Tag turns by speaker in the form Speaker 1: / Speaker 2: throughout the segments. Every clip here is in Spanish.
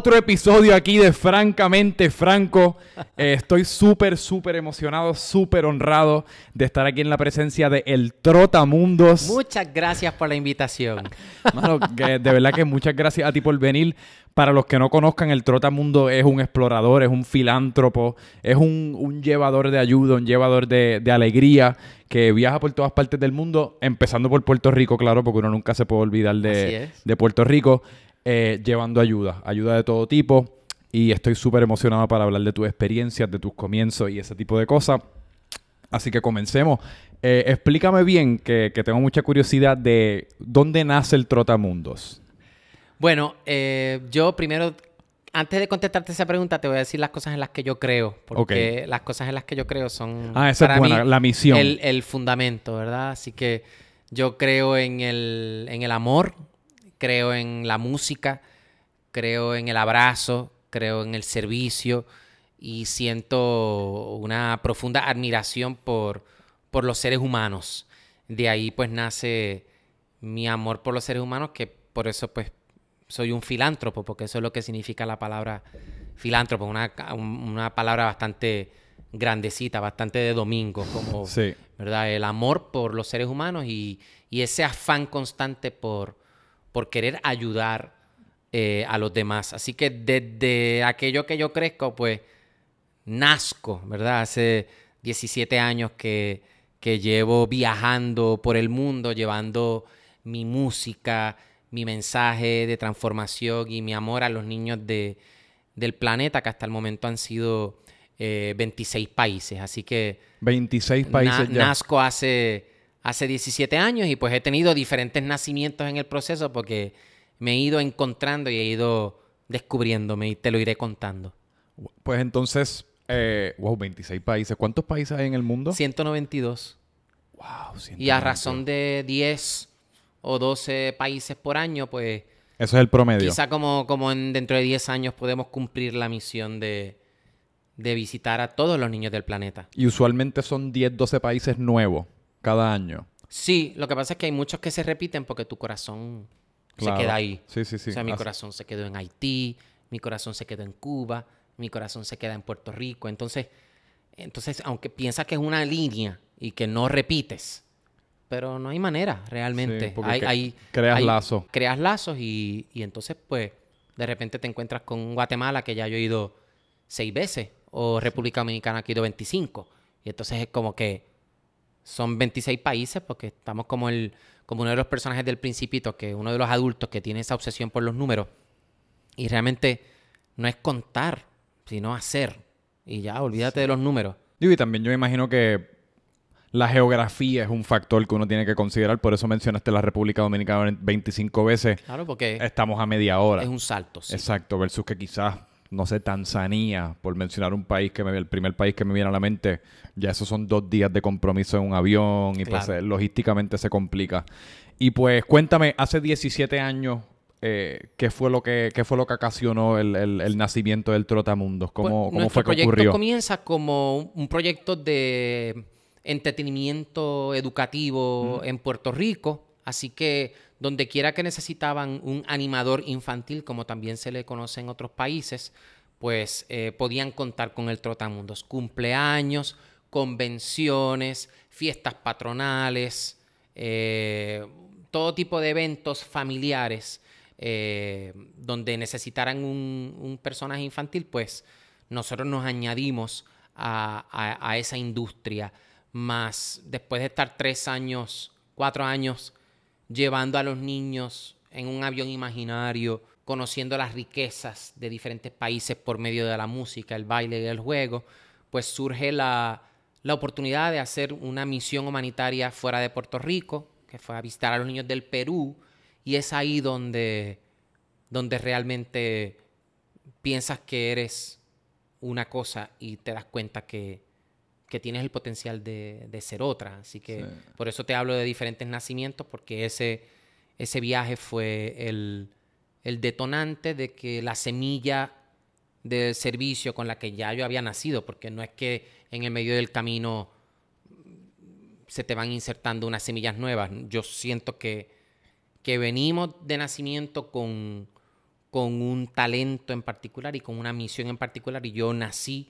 Speaker 1: otro episodio aquí de Francamente Franco. Eh, estoy súper, súper emocionado, súper honrado de estar aquí en la presencia de El Trotamundos.
Speaker 2: Muchas gracias por la invitación.
Speaker 1: Mano, que de verdad que muchas gracias a ti por venir. Para los que no conozcan, el Trotamundo es un explorador, es un filántropo, es un, un llevador de ayuda, un llevador de, de alegría que viaja por todas partes del mundo, empezando por Puerto Rico, claro, porque uno nunca se puede olvidar de, de Puerto Rico, eh, llevando ayuda, ayuda de todo tipo. Y estoy súper emocionado para hablar de tus experiencias, de tus comienzos y ese tipo de cosas. Así que comencemos. Eh, explícame bien, que, que tengo mucha curiosidad de dónde nace el Trotamundos.
Speaker 2: Bueno, eh, yo primero, antes de contestarte esa pregunta, te voy a decir las cosas en las que yo creo. Porque las cosas en las que yo creo son
Speaker 1: Ah, esa es buena, la misión.
Speaker 2: El, el fundamento, ¿verdad? Así que yo creo en el, en el amor, creo en la música, creo en el abrazo, creo en el servicio y siento una profunda admiración por, por los seres humanos. De ahí pues nace mi amor por los seres humanos, que por eso pues soy un filántropo, porque eso es lo que significa la palabra filántropo, una, una palabra bastante grandecita, bastante de domingo, como
Speaker 1: Sí.
Speaker 2: ¿verdad? El amor por los seres humanos y, y ese afán constante por, por querer ayudar eh, a los demás. Así que desde aquello que yo crezco, pues nazco, ¿verdad? Hace 17 años que, que llevo viajando por el mundo, llevando mi música, mi mensaje de transformación y mi amor a los niños de, del planeta, que hasta el momento han sido eh, 26 países. Así que
Speaker 1: 26 países
Speaker 2: na-
Speaker 1: ya.
Speaker 2: nazco hace, hace 17 años y pues he tenido diferentes nacimientos en el proceso porque me he ido encontrando y he ido descubriéndome y te lo iré contando.
Speaker 1: Pues entonces, eh, wow, 26 países. ¿Cuántos países hay en el mundo?
Speaker 2: 192.
Speaker 1: Wow,
Speaker 2: Y a
Speaker 1: 190.
Speaker 2: razón de 10 o 12 países por año, pues
Speaker 1: Eso es el promedio.
Speaker 2: quizá como, como en, dentro de 10 años podemos cumplir la misión de, de visitar a todos los niños del planeta.
Speaker 1: Y usualmente son 10, 12 países nuevos cada año.
Speaker 2: Sí, lo que pasa es que hay muchos que se repiten porque tu corazón
Speaker 1: Claro.
Speaker 2: se queda ahí.
Speaker 1: Sí, sí, sí.
Speaker 2: O sea, mi
Speaker 1: Así-
Speaker 2: corazón se quedó en Haití, mi corazón se quedó en Cuba, mi corazón se queda en Puerto Rico. Entonces, entonces aunque piensas que es una línea y que no repites, pero no hay manera realmente.
Speaker 1: Sí,
Speaker 2: hay, hay-
Speaker 1: creas
Speaker 2: hay-
Speaker 1: lazos.
Speaker 2: Creas lazos y, y entonces, pues, de repente te encuentras con Guatemala, que ya yo he ido seis veces, o República Dominicana, que he ido 25. Y entonces es como que son 26 países porque estamos como el como uno de los personajes del principito, que uno de los adultos que tiene esa obsesión por los números. Y realmente no es contar, sino hacer. Y ya, olvídate de los números.
Speaker 1: Digo, y también yo me imagino que la geografía es un factor que uno tiene que considerar. Por eso mencionaste la República Dominicana 25 veces.
Speaker 2: Claro, porque
Speaker 1: Estamos a media hora.
Speaker 2: es un salto. sí.
Speaker 1: Exacto, versus que quizás, no sé, Tanzania, por mencionar un país que me el primer país que me viene a la mente, ya esos son dos días de compromiso en un avión y pues
Speaker 2: Claro.
Speaker 1: eh, logísticamente se complica. Y pues cuéntame, hace 17 años, eh, ¿qué fue lo que qué fue lo que ocasionó el, el- el nacimiento del Trotamundos? ¿Cómo,
Speaker 2: Pues,
Speaker 1: cómo fue que
Speaker 2: proyecto
Speaker 1: ocurrió?
Speaker 2: comienza como un- un proyecto de entretenimiento educativo en Puerto Rico, así que donde quiera que necesitaban un animador infantil, como también se le conoce en otros países, pues eh, podían contar con el Trotamundos. Cumpleaños, convenciones, fiestas patronales, eh, todo tipo de eventos familiares eh, donde necesitaran un, personaje infantil, pues nosotros nos añadimos a- a esa industria. Más después de estar tres años, cuatro años, llevando a los niños en un avión imaginario, conociendo las riquezas de diferentes países por medio de la música, el baile y el juego, pues surge la, la oportunidad de hacer una misión humanitaria fuera de Puerto Rico, que fue a visitar a los niños del Perú, y es ahí donde, donde realmente piensas que eres una cosa y te das cuenta que, que tienes el potencial de, de ser otra. Así que
Speaker 1: Sí.
Speaker 2: por eso te hablo de diferentes nacimientos, porque ese, ese viaje fue el, el detonante de que la semilla del servicio con la que ya yo había nacido, porque no es que en el medio del camino se te van insertando unas semillas nuevas. Yo siento que, que venimos de nacimiento con, con un talento en particular y con una misión en particular. Y yo nací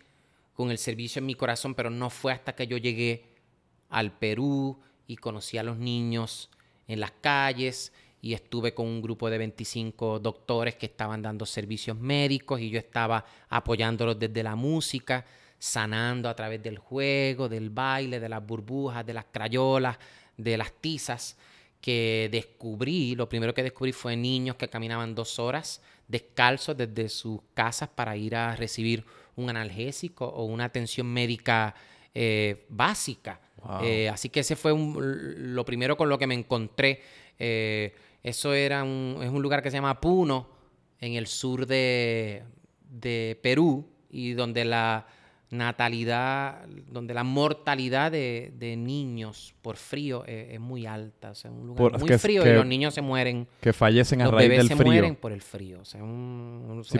Speaker 2: con el servicio en mi corazón, pero no fue hasta que yo llegué al Perú y conocí a los niños en las calles y estuve con un grupo de 25 doctores que estaban dando servicios médicos y yo estaba apoyándolos desde la música, sanando a través del juego, del baile, de las burbujas, de las crayolas, de las tizas, que descubrí, lo primero que descubrí fue niños que caminaban dos horas descalzos desde sus casas para ir a recibir un analgésico o una atención médica eh, básica. Eh, así que ese fue lo primero con lo que me encontré. Eh, eso era un, es un lugar que se llama Puno, en el sur de, de Perú, y donde la natalidad, donde la mortalidad de, niños por frío es, muy alta. O sea, un lugar muy frío y los niños se mueren.
Speaker 1: Que fallecen a raíz del frío. se mueren
Speaker 2: por el frío. O sea,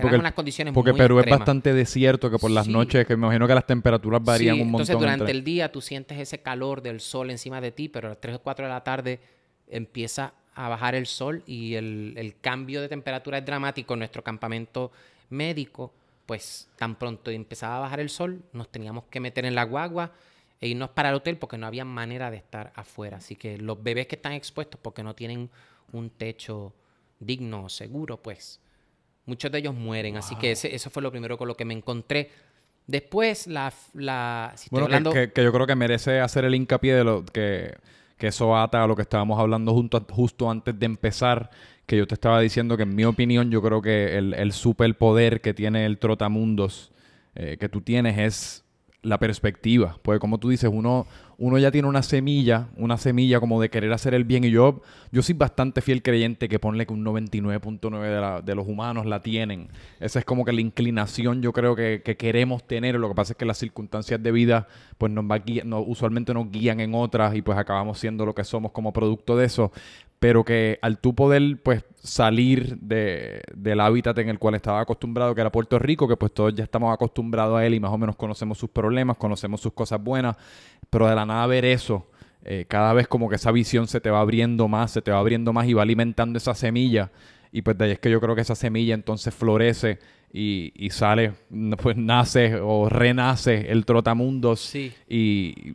Speaker 1: porque unas condiciones Porque Perú es bastante desierto, que por las noches, que me imagino que las temperaturas varían un montón.
Speaker 2: Entonces, durante el día tú sientes ese calor del sol encima de ti, pero a las 3 o 4 de la tarde empieza a bajar el sol y el, el cambio de temperatura es dramático en nuestro campamento médico pues tan pronto empezaba a bajar el sol, nos teníamos que meter en la guagua e irnos para el hotel porque no había manera de estar afuera. Así que los bebés que están expuestos porque no tienen un techo digno, seguro, pues muchos de ellos mueren. Así que eso fue lo primero con lo que me encontré. Después, la... la
Speaker 1: bueno, que, yo creo que merece hacer el hincapié de lo que, que eso ata a lo que estábamos hablando junto, justo antes de empezar, que yo te estaba diciendo que en mi opinión yo creo que el, el superpoder que tiene el Trotamundos eh, que tú tienes es la perspectiva. Porque como tú dices, uno, uno ya tiene una semilla, una semilla como de querer hacer el bien. Y yo, yo soy bastante fiel creyente que ponle que un 99.9 de, de, los humanos la tienen. Esa es como que la inclinación yo creo que, que queremos tener. Lo que pasa es que las circunstancias de vida pues nos va no, usualmente nos guían en otras y pues acabamos siendo lo que somos como producto de eso pero que al tú poder pues salir de, del hábitat en el cual estaba acostumbrado, que era Puerto Rico, que pues todos ya estamos acostumbrados a él y más o menos conocemos sus problemas, conocemos sus cosas buenas, pero de la nada ver eso, eh, cada vez como que esa visión se te va abriendo más, se te va abriendo más y va alimentando esa semilla. Y pues de ahí es que yo creo que esa semilla entonces florece y, y sale, pues nace o renace el trotamundos.
Speaker 2: Sí.
Speaker 1: Y,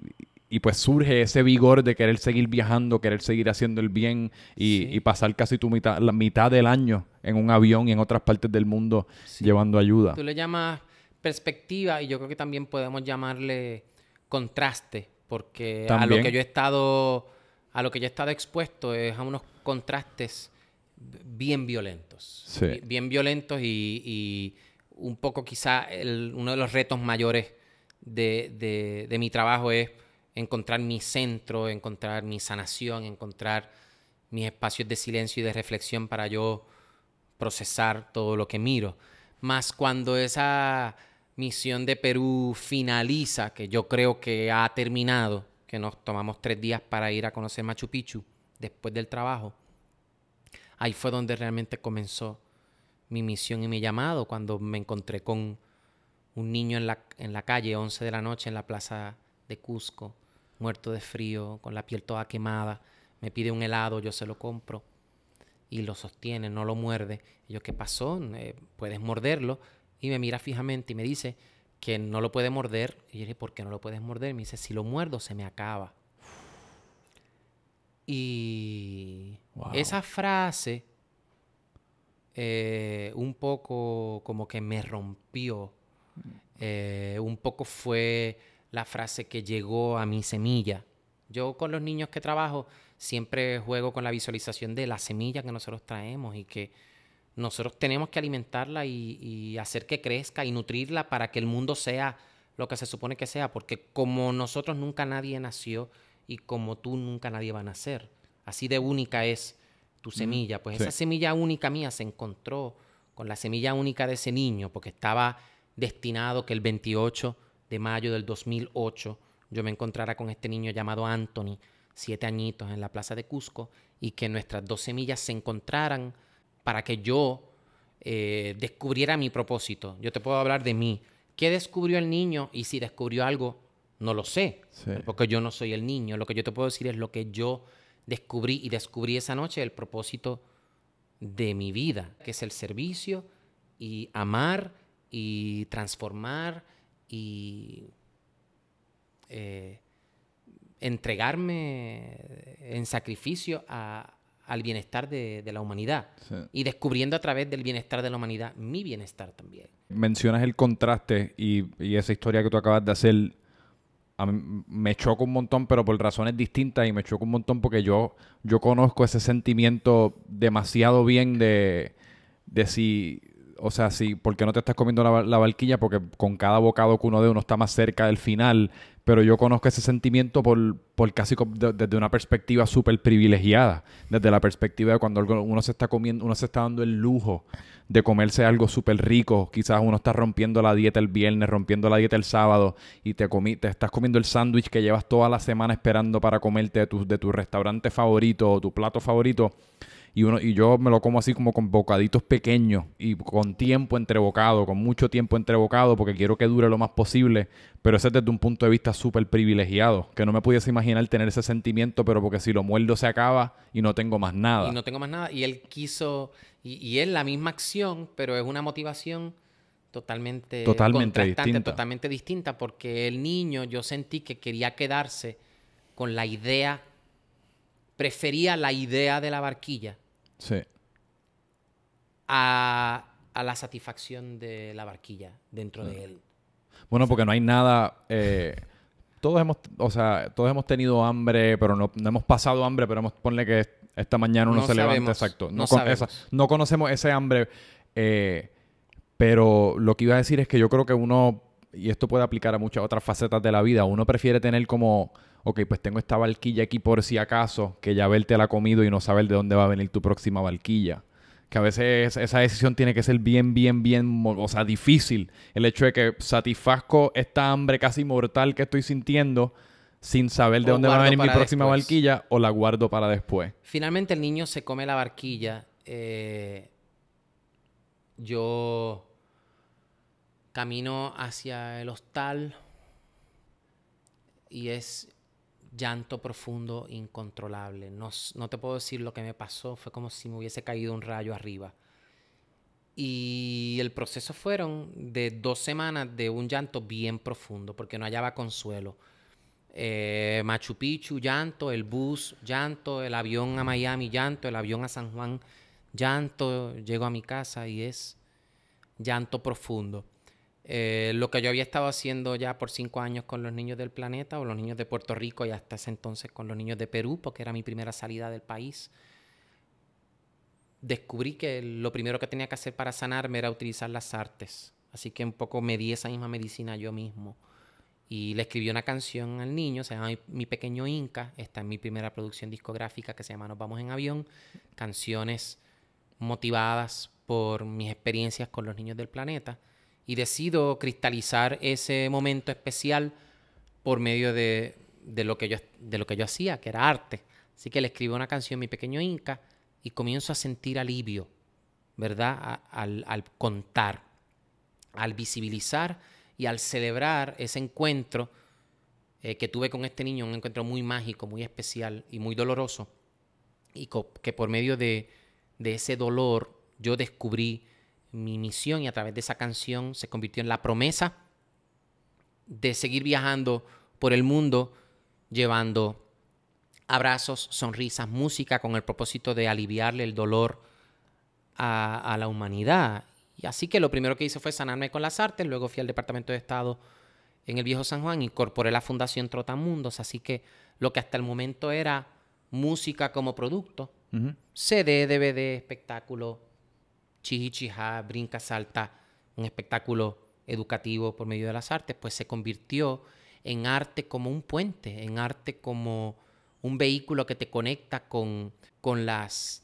Speaker 1: y pues surge ese vigor de querer seguir viajando, querer seguir haciendo el bien y, pasar casi tu mitad, la mitad del año en un avión y en otras partes del mundo llevando ayuda.
Speaker 2: Tú le llamas perspectiva y yo creo que también podemos llamarle contraste, porque a lo que yo he estado, a lo que yo he estado expuesto es a unos contrastes bien violentos, bien violentos y, un poco quizá uno de los retos mayores de mi trabajo es encontrar mi centro, encontrar mi sanación, encontrar mis espacios de silencio y de reflexión para yo procesar todo lo que miro. Más cuando esa misión de Perú finaliza, que yo creo que ha terminado, que nos tomamos tres días para ir a conocer Machu Picchu después del trabajo, ahí fue donde realmente comenzó mi misión y mi llamado, cuando me encontré con un niño en la, en la calle, 11 de la noche, en la plaza de Cusco, muerto de frío, con la piel toda quemada. Me pide un helado, yo se lo compro y lo sostiene, no lo muerde. Y yo, ¿qué pasó? Eh, ¿Puedes morderlo? Y me mira fijamente y me dice que no lo puede morder. Y yo dije, ¿por qué no lo puedes morder? me dice, si lo muerdo, se me acaba. Y esa frase eh, un poco como que me rompió. Eh, un poco fue la frase que llegó a mi semilla. Yo con los niños que trabajo siempre juego con la visualización de la semilla que nosotros traemos y que nosotros tenemos que alimentarla y, hacer que crezca y nutrirla para que el mundo sea lo que se supone que sea, porque como nosotros nunca nadie nació y como tú nunca nadie va a nacer, así de única es tu semilla, pues esa semilla única mía se encontró con la semilla única de ese niño, porque estaba destinado que el 28 de mayo del 2008 yo me encontrara con este niño llamado Anthony, siete añitos, en la plaza de Cusco, y que nuestras dos semillas se encontraran para que yo eh, descubriera mi propósito. Yo te puedo hablar de mí. ¿Qué descubrió el niño? Y si descubrió algo, no lo sé, porque yo no soy el niño. Lo que yo te puedo decir es lo que yo descubrí y descubrí esa noche, el propósito de mi vida, que es el servicio y amar y transformar y eh, entregarme en sacrificio al bienestar de, la humanidad y descubriendo a través del bienestar de la humanidad mi bienestar también.
Speaker 1: Mencionas el contraste y, y esa historia que tú acabas de hacer a mí me choca un montón, pero por razones distintas y me choca un montón porque yo, yo conozco ese sentimiento demasiado bien de, de si, o sea, si, ¿por qué no te estás comiendo la, la barquilla? Porque con cada bocado que uno dé uno está más cerca del final, pero yo conozco ese sentimiento por, por casi desde una perspectiva súper privilegiada, desde la perspectiva de cuando uno se está comiendo, uno se está dando el lujo de comerse algo súper rico. Quizás uno está rompiendo la dieta el viernes, rompiendo la dieta el sábado y te, comí, te estás comiendo el sándwich que llevas toda la semana esperando para comerte de tu, de tu restaurante favorito o tu plato favorito y, uno, y yo me lo como así como con bocaditos pequeños y con tiempo entre bocado, con mucho tiempo entre bocado, porque quiero que dure lo más posible. Pero ese es desde un punto de vista súper privilegiado, que no me pudiese imaginar tener ese sentimiento, pero porque si lo muerdo se acaba y no tengo más nada.
Speaker 2: Y no tengo más nada. Y él quiso, y, es la misma acción, pero es una motivación totalmente,
Speaker 1: totalmente distinta.
Speaker 2: totalmente distinta, porque el niño yo sentí que quería quedarse con la idea, prefería la idea de la barquilla
Speaker 1: Sí.
Speaker 2: A, la satisfacción de la barquilla dentro de él.
Speaker 1: Bueno, porque no hay nada. Eh, todos hemos, o sea, todos hemos tenido hambre, pero no, hemos pasado hambre, pero hemos ponle que esta mañana uno se levanta, exacto. No, no, conocemos ese hambre. Eh, pero lo que iba a decir es que yo creo que uno, y esto puede aplicar a muchas otras facetas de la vida, uno prefiere tener como ok, pues tengo esta barquilla aquí por si acaso, que ya verte la comido y no saber de dónde va a venir tu próxima barquilla. Que a veces esa decisión tiene que ser bien, bien, bien, o sea, difícil. El hecho de que satisfazco esta hambre casi mortal que estoy sintiendo sin saber de dónde va a venir mi próxima barquilla o la guardo para después.
Speaker 2: Finalmente el niño se come la barquilla. Eh, yo camino hacia el hostal y es llanto profundo, incontrolable. No, no, te puedo decir lo que me pasó, fue como si me hubiese caído un rayo arriba. Y el proceso fueron de dos semanas de un llanto bien profundo, porque no hallaba consuelo. Eh, Machu Picchu, llanto, el bus, llanto, el avión a Miami, llanto, el avión a San Juan, llanto, llego a mi casa y es llanto profundo. Eh, lo que yo había estado haciendo ya por cinco años con los niños del planeta o los niños de Puerto Rico y hasta ese entonces con los niños de Perú, porque era mi primera salida del país, descubrí que lo primero que tenía que hacer para sanarme era utilizar las artes. Así que un poco me di esa misma medicina yo mismo. Y le escribí una canción al niño, se llama Mi Pequeño Inca, está en mi primera producción discográfica que se llama Nos Vamos en Avión, canciones motivadas por mis experiencias con los niños del planeta y decido cristalizar ese momento especial por medio de, lo, que yo, de lo que yo hacía, que era arte. Así que le escribo una canción, Mi Pequeño Inca, y comienzo a sentir alivio, ¿verdad? al, contar, al visibilizar y al celebrar ese encuentro eh, que tuve con este niño, un encuentro muy mágico, muy especial y muy doloroso, y que por medio de, de ese dolor yo descubrí mi misión y a través de esa canción se convirtió en la promesa de seguir viajando por el mundo llevando abrazos, sonrisas, música con el propósito de aliviarle el dolor a, la humanidad. Y así que lo primero que hice fue sanarme con las artes, luego fui al Departamento de Estado en el Viejo San Juan, incorporé la Fundación Trotamundos, así que lo que hasta el momento era música como producto, CD, DVD, espectáculo, Chihichija, Brinca, Salta, un espectáculo educativo por medio de las artes, pues se convirtió en arte como un puente, en arte como un vehículo que te conecta con, con, las,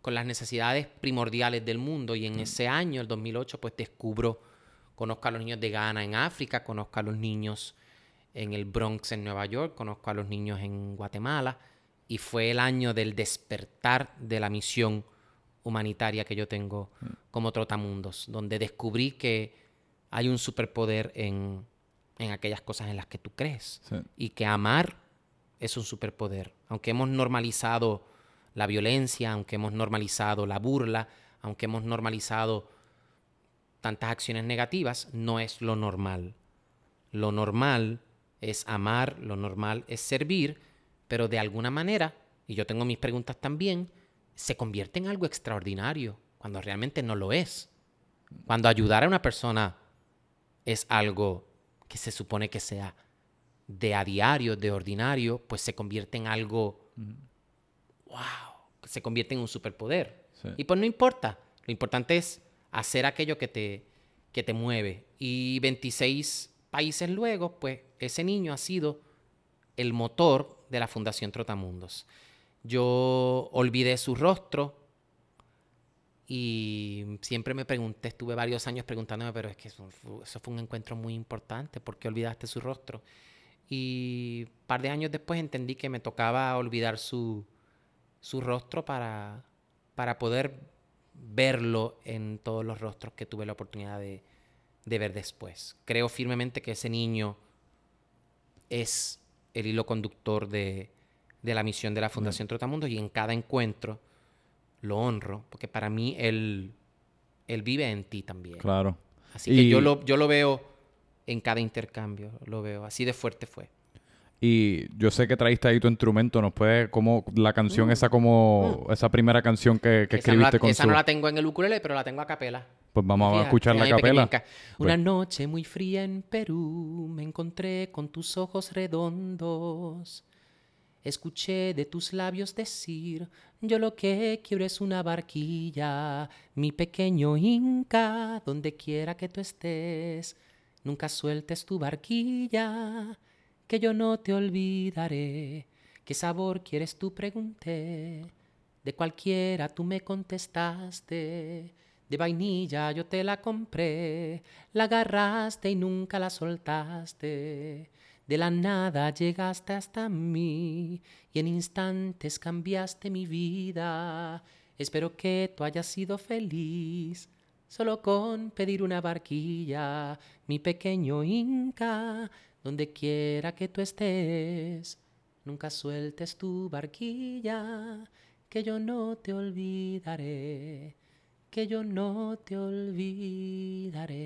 Speaker 2: con las necesidades primordiales del mundo. Y en mm. ese año, el 2008, pues descubro, conozco a los niños de Ghana en África, conozco a los niños en el Bronx en Nueva York, conozco a los niños en Guatemala, y fue el año del despertar de la misión humanitaria que yo tengo mm. como Trotamundos, donde descubrí que hay un superpoder en, aquellas cosas en las que tú crees y que amar es un superpoder. Aunque hemos normalizado la violencia, aunque hemos normalizado la burla, aunque hemos normalizado tantas acciones negativas, no es lo normal. Lo normal es amar, lo normal es servir, pero de alguna manera, y yo tengo mis preguntas también, se convierte en algo extraordinario cuando realmente no lo es. Cuando ayudar a una persona es algo que se supone que sea de a diario, de ordinario, pues se convierte en algo, wow, se convierte en un superpoder. Y pues no importa, lo importante es hacer aquello que te, que te mueve. Y 26 países luego, pues ese niño ha sido el motor de la Fundación Trotamundos. Yo olvidé su rostro y siempre me pregunté, estuve varios años preguntándome, pero es que eso, fue un encuentro muy importante, ¿por qué olvidaste su rostro? Y un par de años después entendí que me tocaba olvidar su, su rostro para, para poder verlo en todos los rostros que tuve la oportunidad de, de ver después. Creo firmemente que ese niño es el hilo conductor de, de la misión de la Fundación Trotamundo y en cada encuentro lo honro, porque para mí él, él vive en ti también.
Speaker 1: Claro.
Speaker 2: Así que yo lo, yo lo veo en cada intercambio, lo veo, así de fuerte fue.
Speaker 1: Y yo sé que traíste ahí tu instrumento, ¿nos puede, como la canción mm. esa como, mm. esa primera canción que, que escribiste
Speaker 2: con Esa no la tengo en el ukulele, pero la tengo a capela.
Speaker 1: Pues vamos a escuchar la capela.
Speaker 2: Una pues. noche muy fría en Perú me encontré con tus ojos redondos. Escuché de tus labios decir, yo lo que quiero es una barquilla, mi pequeño Inca, donde quiera que tú estés, nunca sueltes tu barquilla, que yo no te olvidaré. ¿Qué sabor quieres tú? Pregunté. De cualquiera tú me contestaste. De vainilla yo te la compré, la agarraste y nunca la soltaste. De la nada llegaste hasta mí y en instantes cambiaste mi vida. Espero que tú hayas sido feliz. Solo con pedir una barquilla, mi pequeño Inca, donde quiera que tú estés, nunca sueltes tu barquilla, que yo no te olvidaré que yo no te olvidaré.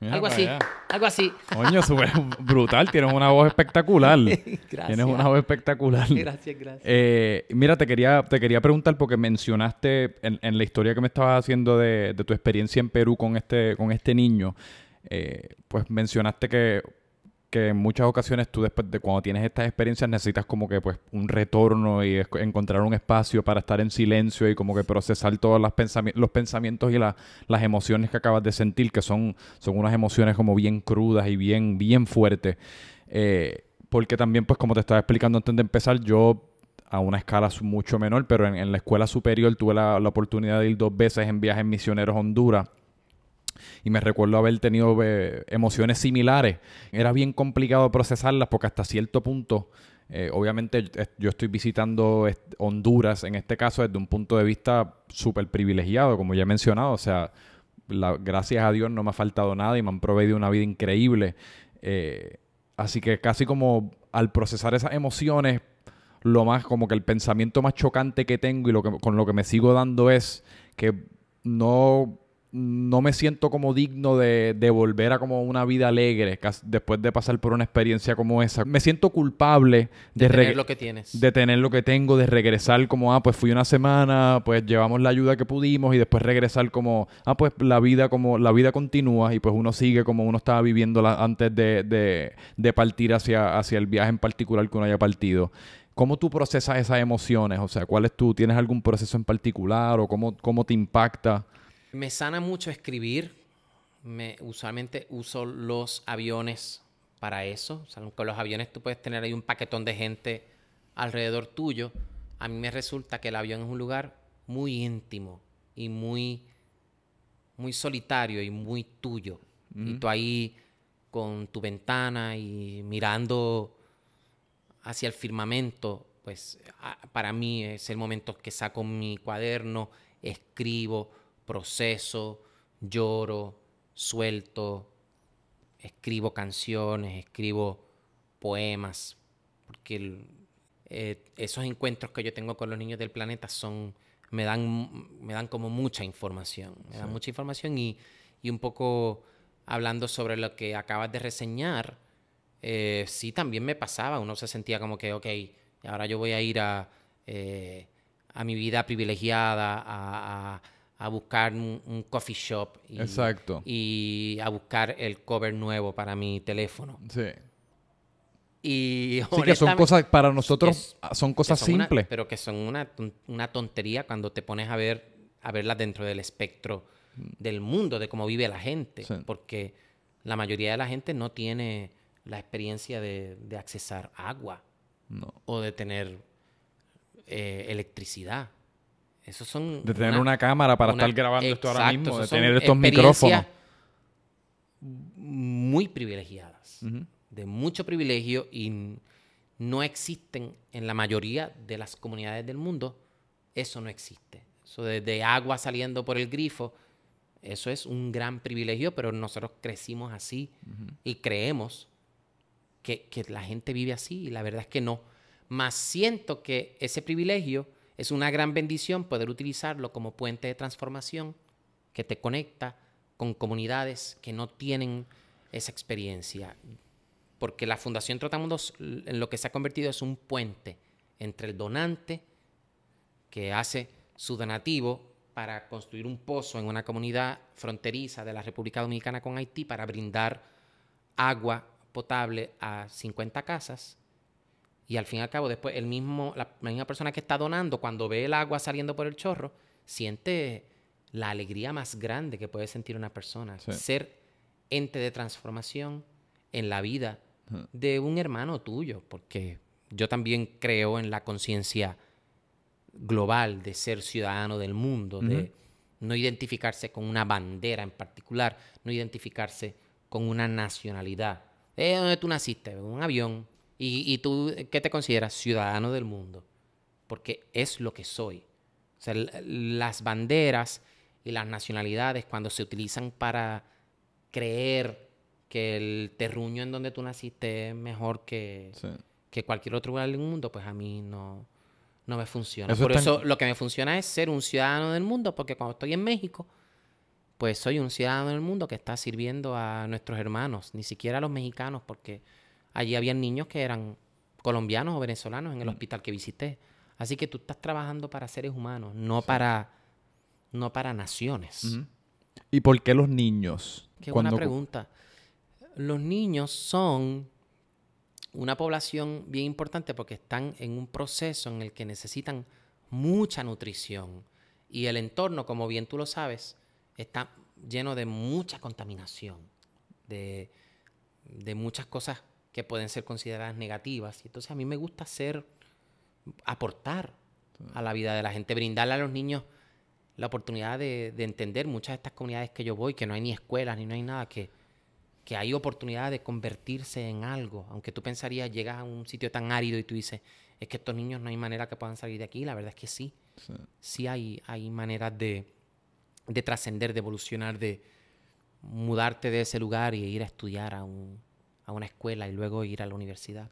Speaker 2: Algo así, algo así.
Speaker 1: Coño, súper brutal. Tienes una voz espectacular. gracias. Tienes una voz espectacular.
Speaker 2: Gracias, gracias.
Speaker 1: Eh, mira, te quería, te quería preguntar porque mencionaste en, la historia que me estabas haciendo de, tu experiencia en Perú con este, con este niño, eh, pues mencionaste que que en muchas ocasiones tú después de cuando tienes estas experiencias necesitas como que pues un retorno y encontrar un espacio para estar en silencio y como que procesar todos los, los pensamientos y las emociones que acabas de sentir, que son, son unas emociones como bien crudas y bien, bien fuertes. Eh, porque también pues como te estaba explicando antes de empezar, yo a una escala mucho menor, pero en, la escuela superior tuve la, la oportunidad de ir dos veces en viajes misioneros a Honduras y me recuerdo haber tenido eh, emociones similares. Era bien complicado procesarlas porque hasta cierto punto, eh, obviamente yo estoy visitando Honduras en este caso desde un punto de vista súper privilegiado, como ya he mencionado, o sea, gracias a Dios no me ha faltado nada y me han proveído una vida increíble. Eh, así que casi como al procesar esas emociones, lo más como que el pensamiento más chocante que tengo y lo que, con lo que me sigo dando es que no no me siento como digno de, volver a como una vida alegre después de pasar por una experiencia como esa. Me siento culpable
Speaker 2: de, tener lo que tienes.
Speaker 1: De tener lo que tengo, de regresar como, ah, pues fui una semana, pues llevamos la ayuda que pudimos y después regresar como, ah, pues la vida como, la vida continúa y pues uno sigue como uno estaba viviendo antes de, de, partir hacia, hacia el viaje en particular que uno haya partido. ¿Cómo tú procesas esas emociones? O sea, ¿cuál es tú? ¿Tienes algún proceso en particular o cómo, cómo te impacta?
Speaker 2: Me sana mucho escribir. Me, usualmente uso los aviones para eso. con los aviones tú puedes tener ahí un paquetón de gente alrededor tuyo. A mí me resulta que el avión es un lugar muy íntimo y muy, muy solitario y muy tuyo. Y tú ahí con tu ventana y mirando hacia el firmamento, pues para mí es el momento que saco mi cuaderno, escribo, proceso, lloro, suelto, escribo canciones, escribo poemas, porque eh, esos encuentros que yo tengo con los niños del planeta son, me dan, me dan como mucha información, me dan mucha información y, y, un poco hablando sobre lo que acabas de reseñar, eh, sí también me pasaba, uno se sentía como que, ok, ahora yo voy a ir a, eh, a mi vida privilegiada, a a buscar un, coffee shop. Y,
Speaker 1: Exacto.
Speaker 2: Y a buscar el cover nuevo para mi teléfono.
Speaker 1: Sí.
Speaker 2: Y
Speaker 1: sí que son cosas, para nosotros, son cosas simples.
Speaker 2: pero que son una, una, tontería cuando te pones a ver a verlas dentro del espectro del mundo, de cómo vive la gente. Porque la mayoría de la gente no tiene la experiencia de, de accesar agua. O de tener eh, electricidad son
Speaker 1: de tener una, cámara para estar grabando esto ahora mismo, de tener estos micrófonos.
Speaker 2: Muy privilegiadas, de mucho privilegio y no existen en la mayoría de las comunidades del mundo. Eso no existe. Eso de, agua saliendo por el grifo, eso es un gran privilegio, pero nosotros crecimos así y creemos que, que la gente vive así y la verdad es que no. Más siento que ese privilegio es una gran bendición poder utilizarlo como puente de transformación que te conecta con comunidades que no tienen esa experiencia. Porque la Fundación Trotamundos en lo que se ha convertido es un puente entre el donante que hace su donativo para construir un pozo en una comunidad fronteriza de la República Dominicana con Haití para brindar agua potable a 50 casas y al fin y al cabo, después, el mismo, la, misma persona que está donando, cuando ve el agua saliendo por el chorro, siente la alegría más grande que puede sentir una persona. Ser ente de transformación en la vida de un hermano tuyo, porque yo también creo en la conciencia global de ser ciudadano del mundo, de no identificarse con una bandera en particular, no identificarse con una nacionalidad. ¿De dónde tú naciste? Un avión. ¿Y, tú qué te consideras? Ciudadano del mundo. Porque es lo que soy. O sea, las banderas y las nacionalidades cuando se utilizan para creer que el terruño en donde tú naciste es mejor que, que cualquier otro lugar del mundo, pues a mí no, no me funciona. Por eso lo que me funciona es ser un ciudadano del mundo, porque cuando estoy en México, pues soy un ciudadano del mundo que está sirviendo a nuestros hermanos, ni siquiera a los mexicanos, porque Allí habían niños que eran colombianos o venezolanos en el hospital que visité. Así que tú estás trabajando para seres humanos, no para no para naciones.
Speaker 1: ¿Y por qué los niños?
Speaker 2: Qué buena pregunta. Los niños son una población bien importante porque están en un proceso en el que necesitan mucha nutrición y el entorno, como bien tú lo sabes, está lleno de mucha contaminación, de, de muchas cosas que pueden ser consideradas negativas. Y entonces a mí me gusta hacer, aportar a la vida de la gente, brindarle a los niños la oportunidad de, entender muchas de estas comunidades que yo voy, que no hay ni escuelas, ni no hay nada, que, que hay oportunidad de convertirse en algo. Aunque tú pensarías, llegas a un sitio tan árido y tú dices, es que estos niños no hay manera que puedan salir de aquí. La verdad es que sí. Sí, hay, hay maneras de, de trascender, de evolucionar, de mudarte de ese lugar y ir a estudiar a un, a una escuela y luego ir a la universidad.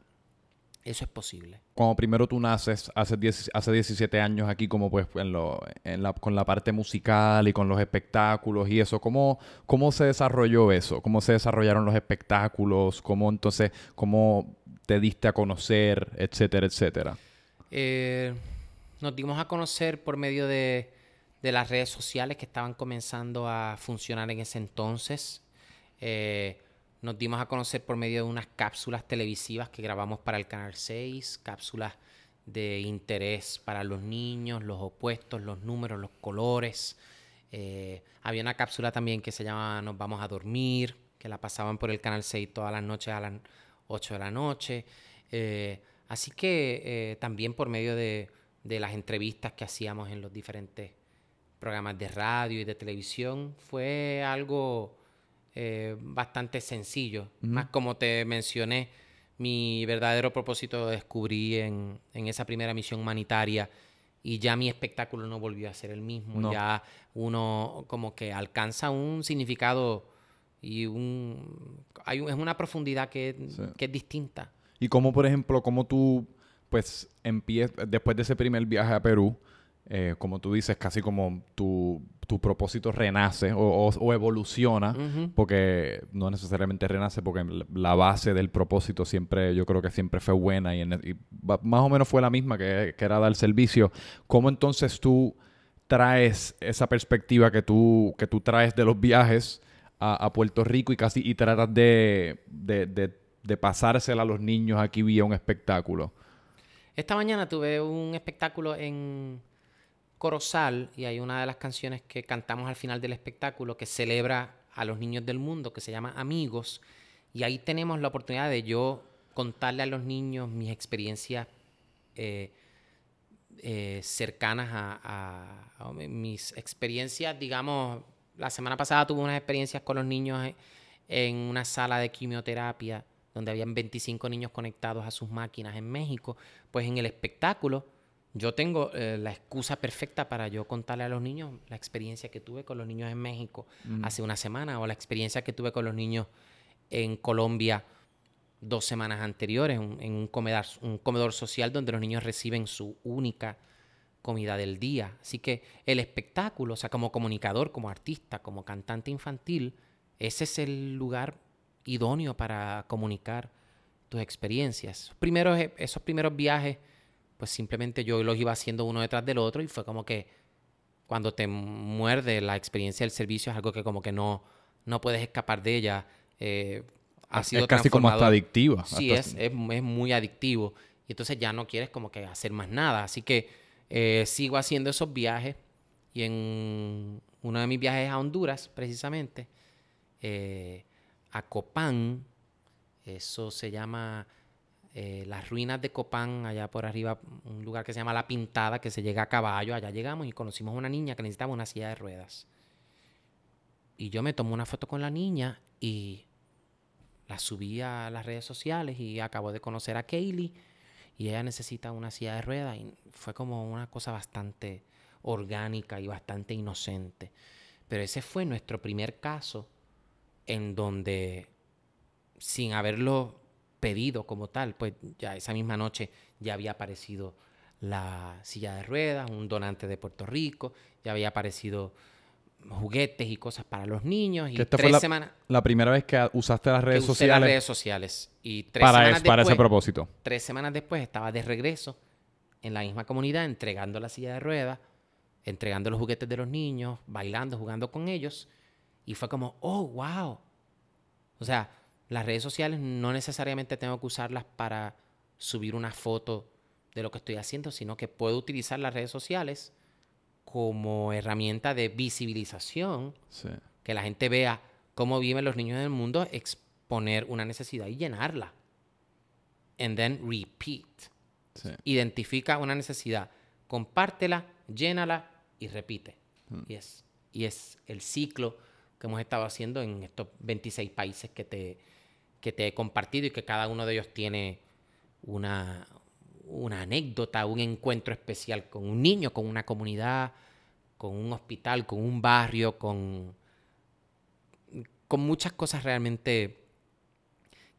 Speaker 2: Eso es posible.
Speaker 1: Cuando primero tú naces, hace, hace 17 años aquí, como pues en lo, en la, con la parte musical y con los espectáculos y eso, ¿cómo, ¿cómo se desarrolló eso? ¿Cómo se desarrollaron los espectáculos? ¿Cómo entonces, cómo te diste a conocer, etcétera, etcétera?
Speaker 2: Eh, nos dimos a conocer por medio de, de, las redes sociales que estaban comenzando a funcionar en ese entonces. Eh, nos dimos a conocer por medio de unas cápsulas televisivas que grabamos para el Canal 6, cápsulas de interés para los niños, los opuestos, los números, los colores. Eh, había una cápsula también que se llama Nos vamos a dormir, que la pasaban por el Canal 6 todas las noches a las 8 de la noche. Eh, así que eh, también por medio de, de las entrevistas que hacíamos en los diferentes programas de radio y de televisión, fue algo eh, bastante sencillo. Más como te mencioné, mi verdadero propósito lo descubrí en, esa primera misión humanitaria y ya mi espectáculo no volvió a ser el mismo. Ya uno como que alcanza un significado y un... Hay, es una profundidad que, que es distinta.
Speaker 1: Y como, por ejemplo, como tú pues empieza, después de ese primer viaje a Perú, eh, como tú dices, casi como tu, tu propósito renace o, o- o evoluciona, porque no necesariamente renace, porque la base del propósito siempre, yo creo que siempre fue buena y, en- y va- más o menos fue la misma, que, que era dar servicio. ¿Cómo entonces tú traes esa perspectiva que tú, que tú traes de los viajes a, a Puerto Rico y casi y tratas de, de, de- de pasársela a los niños aquí vía un espectáculo?
Speaker 2: Esta mañana tuve un espectáculo en Corozal y hay una de las canciones que cantamos al final del espectáculo que celebra a los niños del mundo, que se llama Amigos. Y ahí tenemos la oportunidad de yo contarle a los niños mis experiencias eh, eh, cercanas a, mis experiencias, digamos, la semana pasada tuve unas experiencias con los niños en, en una sala de quimioterapia donde habían 25 niños conectados a sus máquinas en México, pues en el espectáculo yo tengo eh, la excusa perfecta para yo contarle a los niños la experiencia que tuve con los niños en México hace una semana o la experiencia que tuve con los niños en Colombia dos semanas anteriores, un- en un comedor, un comedor social donde los niños reciben su única comida del día. Así que el espectáculo, o sea, como comunicador, como artista, como cantante infantil, ese es el lugar idóneo para comunicar tus experiencias. Esos primeros viajes, pues simplemente yo los iba haciendo uno detrás del otro y fue como que cuando te muerde la experiencia del servicio es algo que como que no, no puedes escapar de ella. eh, ha sido
Speaker 1: es casi como hasta adictiva.
Speaker 2: Sí,
Speaker 1: hasta-
Speaker 2: es, es, es muy adictivo. Y entonces ya no quieres como que hacer más nada. Así que eh, sigo haciendo esos viajes. Y en uno de mis viajes a Honduras, precisamente, eh, a Copán, eso se llama eh, las ruinas de Copán, allá por arriba, un lugar que se llama La Pintada, que se llega a caballo. Allá llegamos y conocimos a una niña que necesitaba una silla de ruedas. Y yo me tomé una foto con la niña y la subí a las redes sociales y acabo de conocer a Kaylee y ella necesita una silla de ruedas y fue como una cosa bastante orgánica y bastante inocente. Pero ese fue nuestro primer caso en donde sin haberlo pedido como tal, pues ya esa misma noche ya había aparecido la silla de ruedas, un donante de Puerto Rico, ya había aparecido juguetes y cosas para los niños y
Speaker 1: esta
Speaker 2: tres
Speaker 1: fue la,
Speaker 2: semanas
Speaker 1: la primera vez que usaste las redes
Speaker 2: que usé
Speaker 1: sociales
Speaker 2: las redes sociales. Y tres
Speaker 1: para,
Speaker 2: semanas
Speaker 1: es- para ese
Speaker 2: después-
Speaker 1: propósito.
Speaker 2: Tres semanas después estaba de regreso en la misma comunidad, entregando la silla de ruedas, entregando los juguetes de los niños, bailando, jugando con ellos. Y fue como, oh, wow. O sea, las redes sociales no necesariamente tengo que usarlas para subir una foto de lo que estoy haciendo, sino que puedo utilizar las redes sociales como herramienta de visibilización
Speaker 1: Sí.
Speaker 2: que la gente vea cómo viven los niños del mundo, exponer una necesidad y llenarla. And then repeat.
Speaker 1: Sí.
Speaker 2: Identifica una necesidad, compártela, llénala y repite. Y, es, y es el ciclo que hemos estado haciendo en estos 26 países que te, que te he compartido y que cada uno de ellos tiene una, una anécdota, un encuentro especial con un niño, con una comunidad, con un hospital, con un barrio, con, con muchas cosas realmente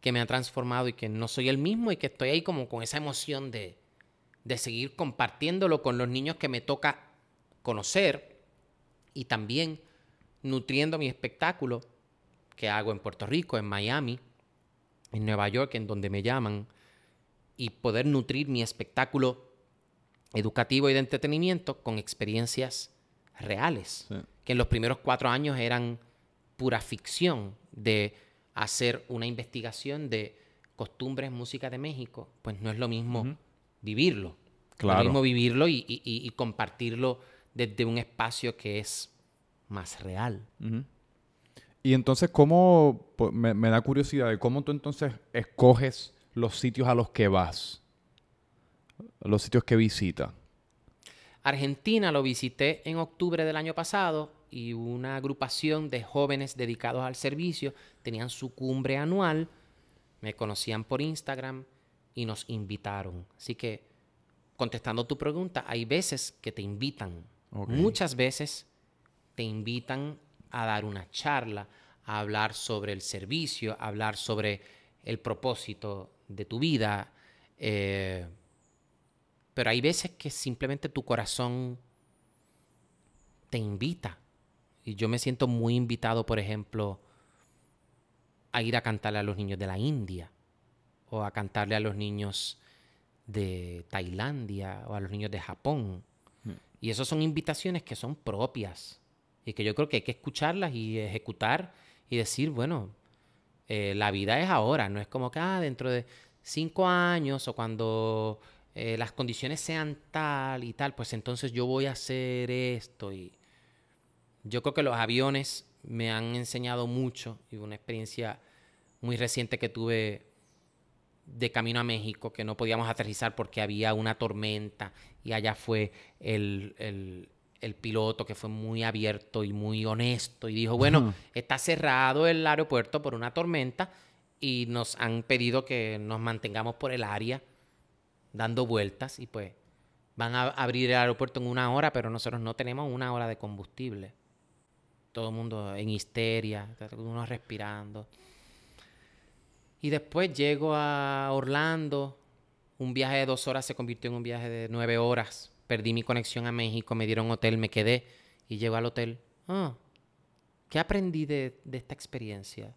Speaker 2: que me han transformado y que no soy el mismo y que estoy ahí como con esa emoción de, de seguir compartiéndolo con los niños que me toca conocer y también nutriendo mi espectáculo que hago en Puerto Rico, en Miami, en Nueva York, en donde me llaman, y poder nutrir mi espectáculo educativo y de entretenimiento con experiencias reales,
Speaker 1: Sí.
Speaker 2: que en los primeros cuatro años eran pura ficción de hacer una investigación de costumbres, música de México, pues no es lo mismo vivirlo. No es
Speaker 1: Claro.
Speaker 2: lo mismo vivirlo y, y- y- y compartirlo desde un espacio que es más real.
Speaker 1: Ujú. Y entonces, ¿cómo, me, me da curiosidad de cómo tú entonces escoges los sitios a los que vas? Los sitios que visitas.
Speaker 2: Argentina lo visité en octubre del año pasado y una agrupación de jóvenes dedicados al servicio tenían su cumbre anual, me conocían por Instagram y nos invitaron. Así que, contestando tu pregunta, hay veces que te invitan, muchas veces te invitan a dar una charla, a hablar sobre el servicio, a hablar sobre el propósito de tu vida. eh, pero hay veces que simplemente tu corazón te invita. Y yo me siento muy invitado, por ejemplo, a ir a cantarle a los niños de la India o a cantarle a los niños de Tailandia o a los niños de Japón. Hmm. Y esas son invitaciones que son propias y que yo creo que hay que escucharlas y ejecutar y decir, bueno, eh, la vida es ahora, no es como que ah, dentro de cinco años o cuando eh, las condiciones sean tal y tal, pues entonces yo voy a hacer esto. Y yo creo que los aviones me han enseñado mucho y una experiencia muy reciente que tuve de camino a México, que no podíamos aterrizar porque había una tormenta y allá fue el, el, piloto que fue muy abierto y muy honesto y dijo, bueno, está cerrado el aeropuerto por una tormenta y nos han pedido que nos mantengamos por el área dando vueltas y pues van a abrir el aeropuerto en una hora, pero nosotros no tenemos una hora de combustible. Todo el mundo en histeria, uno respirando. Y después llego a Orlando. Un viaje de dos horas se convirtió en un viaje de nueve horas. Perdí mi conexión a México, me dieron hotel, me quedé y llego al hotel. Ah, ¿qué aprendí de, esta experiencia?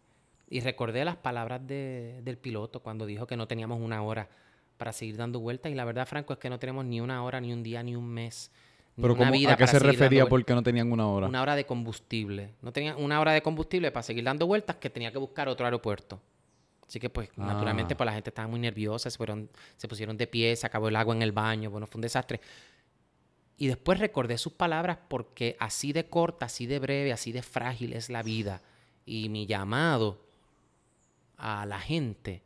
Speaker 2: Y recordé las palabras del piloto cuando dijo que no teníamos una hora para seguir dando vueltas. Y la verdad, Franco, es que no tenemos ni una hora, ni un día, ni un mes.
Speaker 1: Ni Pero una vida ¿a qué se refería porque no tenían una hora?
Speaker 2: Una hora de combustible. No tenían una hora de combustible para seguir dando vueltas que tenía que buscar otro aeropuerto. Así que, pues, naturalmente, ah. pues la gente estaba muy nerviosa, se, fueron, se pusieron de pie, se acabó el agua en el baño, bueno, fue un desastre. Y después recordé sus palabras porque así de corta, así de breve, así de frágil es la vida. Y mi llamado a la gente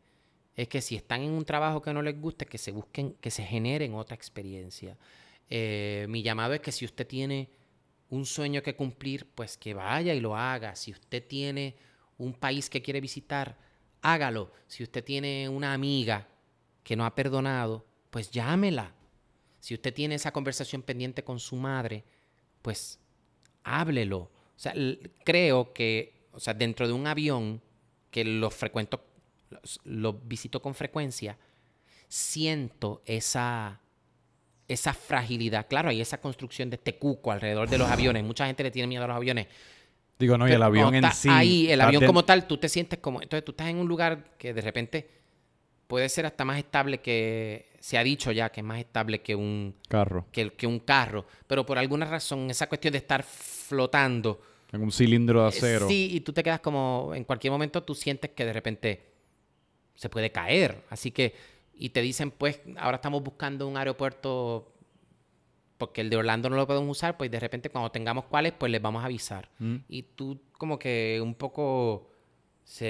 Speaker 2: es que si están en un trabajo que no les guste, que se busquen, que se generen otra experiencia. Eh, mi llamado es que si usted tiene un sueño que cumplir, pues que vaya y lo haga. Si usted tiene un país que quiere visitar, hágalo. Si usted tiene una amiga que no ha perdonado, pues llámela. Si usted tiene esa conversación pendiente con su madre, pues háblelo. O sea, creo que, o sea, dentro de un avión que lo frecuento, lo visito con frecuencia, siento esa, esa fragilidad. Claro, hay esa construcción de tecuco alrededor de los aviones. Mucha gente le tiene miedo a los aviones.
Speaker 1: Digo, no, y el avión en sí.
Speaker 2: Ahí, el avión como tal, tú te sientes como. Entonces tú estás en un lugar que de repente puede ser hasta más estable que. Se ha dicho ya que es más estable que un.
Speaker 1: Carro.
Speaker 2: Que, que un carro. Pero por alguna razón, esa cuestión de estar flotando.
Speaker 1: En un cilindro de eh, acero.
Speaker 2: Sí, y tú te quedas como. En cualquier momento tú sientes que de repente se puede caer. Así que. Y te dicen, pues, ahora estamos buscando un aeropuerto porque el de Orlando no lo podemos usar, pues de repente cuando tengamos cuáles, pues les vamos a avisar. Mm. Y tú como que un poco...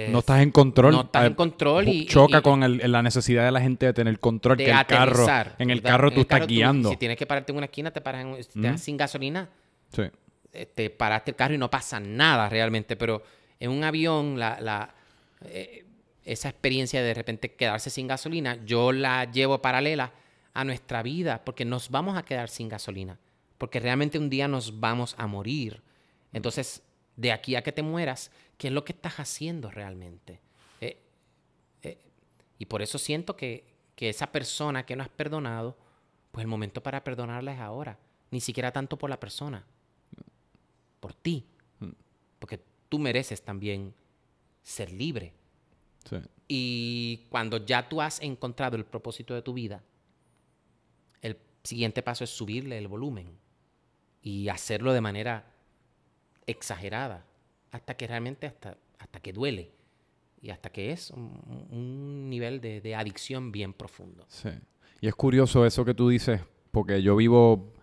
Speaker 1: no estás en control.
Speaker 2: No estás en control y...
Speaker 1: Choca con la necesidad de la gente de tener control. que el carro, en el carro tú estás guiando.
Speaker 2: si tienes que pararte en una esquina, te paras mm. sin gasolina. Sí. Eh, te paraste el carro y no pasa nada realmente. Pero en un avión, la, la eh, esa experiencia de de repente quedarse sin gasolina, yo la llevo paralela a nuestra vida, porque nos vamos a quedar sin gasolina, porque realmente un día nos vamos a morir. Entonces, de aquí a que te mueras, ¿qué es lo que estás haciendo realmente? Eh, eh, y por eso siento que, que esa persona que no has perdonado, pues el momento para perdonarla es ahora. Ni siquiera tanto por la persona, por ti. Mm. Porque tú mereces también ser libre. Y cuando ya tú has encontrado el propósito de tu vida, siguiente paso es subirle el volumen y hacerlo de manera exagerada hasta que realmente hasta, hasta que duele y hasta que es un, nivel de, adicción bien profundo.
Speaker 1: Sí. Y es curioso eso que tú dices, porque yo vivo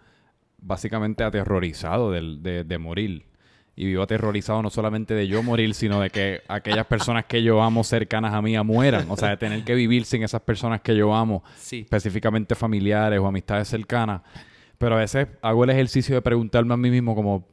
Speaker 1: básicamente aterrorizado de, de morir y vivo aterrorizado no solamente de yo morir, sino de que aquellas personas que yo amo cercanas a mí mueran. O sea, de tener que vivir sin esas personas que yo amo, específicamente familiares o amistades cercanas. Pero a veces hago el ejercicio de preguntarme a mí mismo como,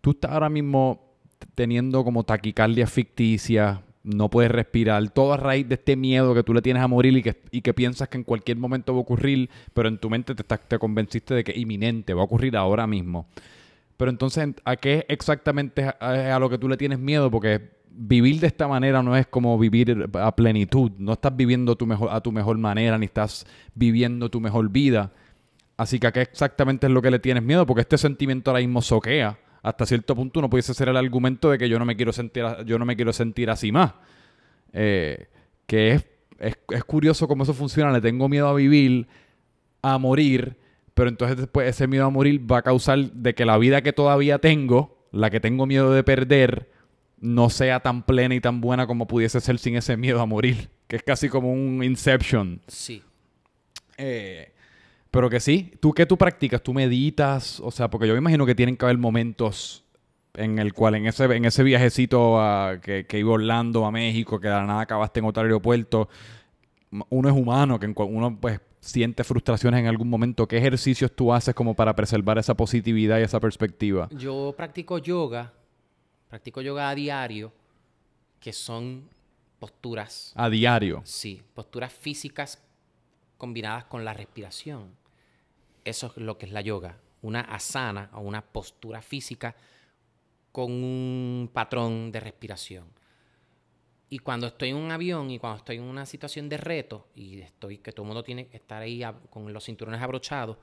Speaker 1: tú estás ahora mismo teniendo como taquicardia ficticia, no puedes respirar, todo a raíz de este miedo que tú le tienes a morir y que, y que piensas que en cualquier momento va a ocurrir, pero en tu mente te, te convenciste de que inminente, va a ocurrir ahora mismo. Pero entonces, ¿a qué exactamente es a, lo que tú le tienes miedo? Porque vivir de esta manera no es como vivir a plenitud. No estás viviendo a tu mejor manera, ni estás viviendo tu mejor vida. Así que a qué exactamente es lo que le tienes miedo, porque este sentimiento ahora mismo soquea. Hasta cierto punto uno pudiese ser el argumento de que yo no me quiero sentir, yo no me quiero sentir así más. Eh, que es, es, es curioso cómo eso funciona. Le tengo miedo a vivir, a morir, pero entonces después ese miedo a morir va a causar de que la vida que todavía tengo, la que tengo miedo de perder, no sea tan plena y tan buena como pudiese ser sin ese miedo a morir. Que es casi como un Inception.
Speaker 2: Sí.
Speaker 1: Eh, pero que sí, ¿tú qué tú practicas? ¿Tú meditas? O sea, porque yo me imagino que tienen que haber momentos en el cual en ese, en ese viajecito a, que, que iba Orlando, a México, que de la nada acabaste en otro aeropuerto, uno es humano, que uno pues siente frustraciones en algún momento. ¿Qué ejercicios tú haces como para preservar esa positividad y esa perspectiva?
Speaker 2: Yo practico yoga, practico yoga a diario, que son posturas.
Speaker 1: A diario.
Speaker 2: Sí, posturas físicas combinadas con la respiración. Eso es lo que es la yoga, una asana o una postura física con un patrón de respiración. Y cuando estoy en un avión y cuando estoy en una situación de reto y estoy que todo el mundo tiene que estar ahí con los cinturones abrochados,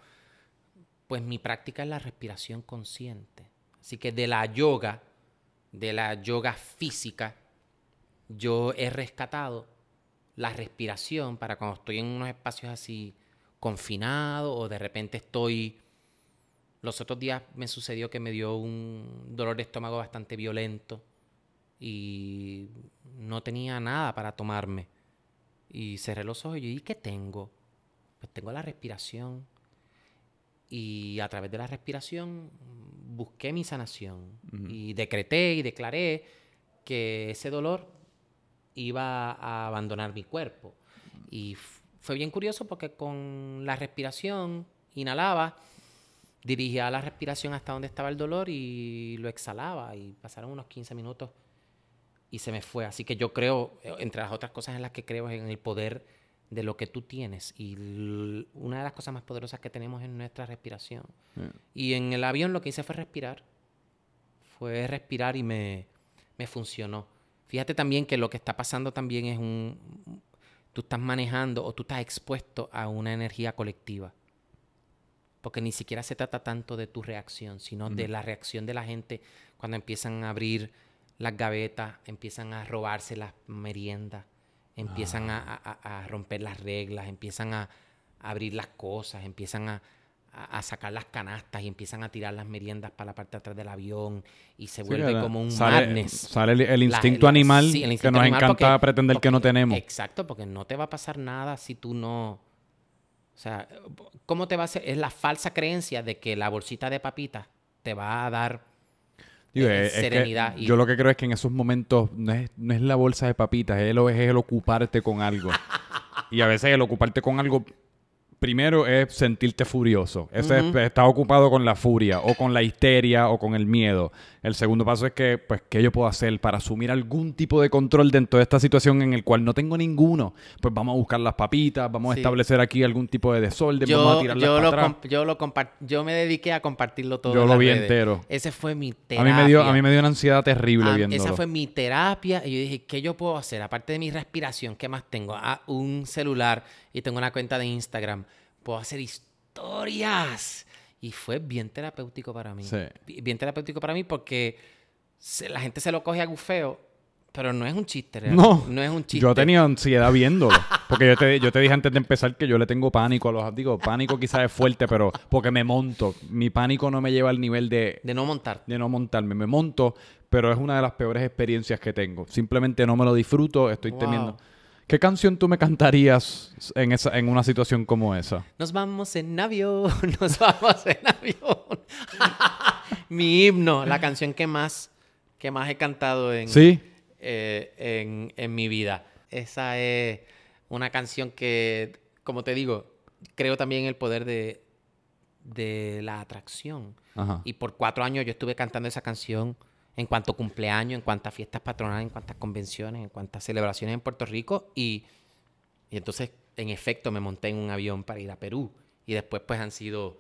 Speaker 2: pues mi práctica es la respiración consciente. Así que de la yoga, de la yoga física, yo he rescatado la respiración para cuando estoy en unos espacios así confinados o de repente estoy... Los otros días me sucedió que me dio un dolor de estómago bastante violento y no tenía nada para tomarme. Y cerré los ojos y yo, ¿y qué tengo? Pues tengo la respiración. Y a través de la respiración busqué mi sanación. Y decreté y declaré que ese dolor iba a abandonar mi cuerpo. Y fue bien curioso porque con la respiración inhalaba, dirigía la respiración hasta donde estaba el dolor y lo exhalaba. Y pasaron unos 15 minutos y se me fue. Así que yo creo, entre las otras cosas en las que creo, es en el poder de lo que tú tienes. Y una de las cosas más poderosas que tenemos es nuestra respiración. Y en el avión lo que hice fue respirar. Fue respirar y me, me funcionó. Fíjate también que lo que está pasando también es un... Tú estás manejando o tú estás expuesto a una energía colectiva. Porque ni siquiera se trata tanto de tu reacción, sino de la reacción de la gente cuando empiezan a abrir las gavetas, empiezan a robarse las meriendas, empiezan a, a- a romper las reglas, empiezan a abrir las cosas, empiezan a, a- a sacar las canastas y empiezan a tirar las meriendas para la parte de atrás del avión y se
Speaker 1: Sí,
Speaker 2: vuelve
Speaker 1: ¿verdad?
Speaker 2: como un
Speaker 1: sale,
Speaker 2: madness.
Speaker 1: Sale el, instinto
Speaker 2: la-
Speaker 1: animal
Speaker 2: sí, el
Speaker 1: que nos
Speaker 2: animal
Speaker 1: encanta
Speaker 2: porque-
Speaker 1: pretender que no tenemos.
Speaker 2: Exacto, porque no te va a pasar nada si tú no... O sea, ¿cómo te va a hacer? Es la falsa creencia de que la bolsita de papitas te va a dar
Speaker 1: Digo,
Speaker 2: eh,
Speaker 1: es- es que
Speaker 2: serenidad. y-
Speaker 1: Yo lo que creo es que en esos momentos no es, no es la bolsa de papitas, es el, es el ocuparte con algo. y a veces el ocuparte con algo, primero es sentirte furioso. Ese es- estás ocupado con la furia, o con la histeria, o con el miedo. El segundo paso es que, pues, ¿qué yo puedo hacer para asumir algún tipo de control dentro de esta situación en el cual no tengo ninguno? Pues vamos a buscar las papitas, vamos a establecer aquí algún tipo de desorden, vamos a tirarlas
Speaker 2: yo, lo
Speaker 1: atrás.
Speaker 2: yo lo yo me dediqué a compartirlo todo.
Speaker 1: Yo
Speaker 2: en
Speaker 1: lo vi
Speaker 2: redes.
Speaker 1: entero.
Speaker 2: Ese fue mi
Speaker 1: A
Speaker 2: terapia.
Speaker 1: mí, me dio, a mí me dio una ansiedad terrible viéndolo.
Speaker 2: Esa fue mi terapia. Y yo dije, ¿qué yo puedo hacer? Aparte de mi respiración, ¿qué más tengo? Ah, un celular y tengo una cuenta de Instagram. Puedo hacer historias. Y fue bien terapéutico para mí.
Speaker 1: Sí.
Speaker 2: Bi- Bien terapéutico para mí porque se- la gente se lo coge a gufeo, pero no es un chiste.
Speaker 1: No,
Speaker 2: no es un chiste.
Speaker 1: Yo tenía ansiedad viéndolo. Porque yo te, yo te dije antes de empezar que yo le tengo pánico a los... Digo, pánico quizás es fuerte, pero porque me monto. Mi pánico no me lleva al nivel de,
Speaker 2: De no montar.
Speaker 1: de no montarme. Me monto, pero es una de las peores experiencias que tengo. Simplemente no me lo disfruto, estoy
Speaker 2: Wow.
Speaker 1: temiendo. ¿Qué canción tú me cantarías en, esa, en una situación como esa?
Speaker 2: Nos vamos en avión, nos vamos en avión. Mi himno, la canción que más, que más he cantado en,
Speaker 1: ¿Sí?
Speaker 2: eh, en, en mi vida. Esa es una canción que, como te digo, creo también en el poder de, de la atracción.
Speaker 1: Ajá.
Speaker 2: Y por cuatro años yo estuve cantando esa canción en cuanto a cumpleaños, en cuanto a fiestas patronales, en cuantas convenciones, en cuantas celebraciones en Puerto Rico. Y, y entonces, en efecto, me monté en un avión para ir a Perú. Y después, pues, han sido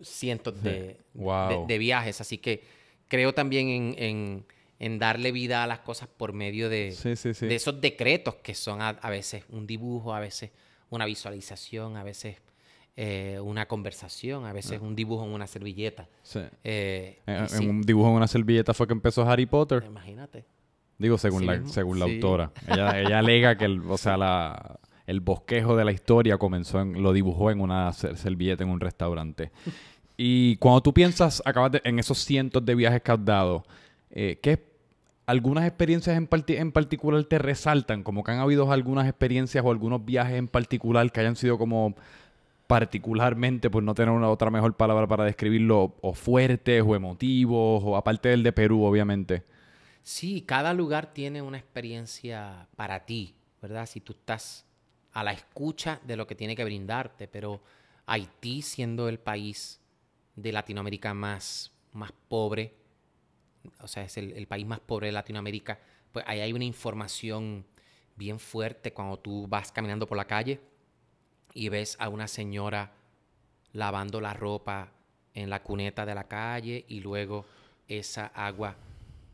Speaker 2: cientos de,
Speaker 1: Wow.
Speaker 2: de- de viajes. Así que creo también en, en- en darle vida a las cosas por medio de,
Speaker 1: Sí, sí, sí.
Speaker 2: de esos decretos que son a, a veces un dibujo, a veces una visualización, a veces eh, una conversación, a veces un dibujo en una servilleta.
Speaker 1: Sí.
Speaker 2: Eh,
Speaker 1: En,
Speaker 2: y
Speaker 1: en
Speaker 2: sí,
Speaker 1: un dibujo en una servilleta fue que empezó Harry Potter.
Speaker 2: Imagínate.
Speaker 1: Digo, según
Speaker 2: Sí
Speaker 1: la,
Speaker 2: mismo.
Speaker 1: según la
Speaker 2: Sí.
Speaker 1: autora. Ella, ella alega que el, o sea, la, el bosquejo de la historia comenzó en, lo dibujó en una ser- servilleta en un restaurante. Y cuando tú piensas, acabas de- en esos cientos de viajes que has dado, eh, ¿qué algunas experiencias en, parti- en particular te resaltan? Como que han habido algunas experiencias o algunos viajes en particular que hayan sido como particularmente, por no tener una otra mejor palabra para describirlo, o fuertes o emotivos, o aparte del de Perú, obviamente.
Speaker 2: Sí, cada lugar tiene una experiencia para ti, ¿verdad? Si tú estás a la escucha de lo que tiene que brindarte, pero Haití siendo el país de Latinoamérica más, más pobre, o sea, es el, el país más pobre de Latinoamérica, pues ahí hay una información bien fuerte cuando tú vas caminando por la calle y ves a una señora lavando la ropa en la cuneta de la calle y luego esa agua,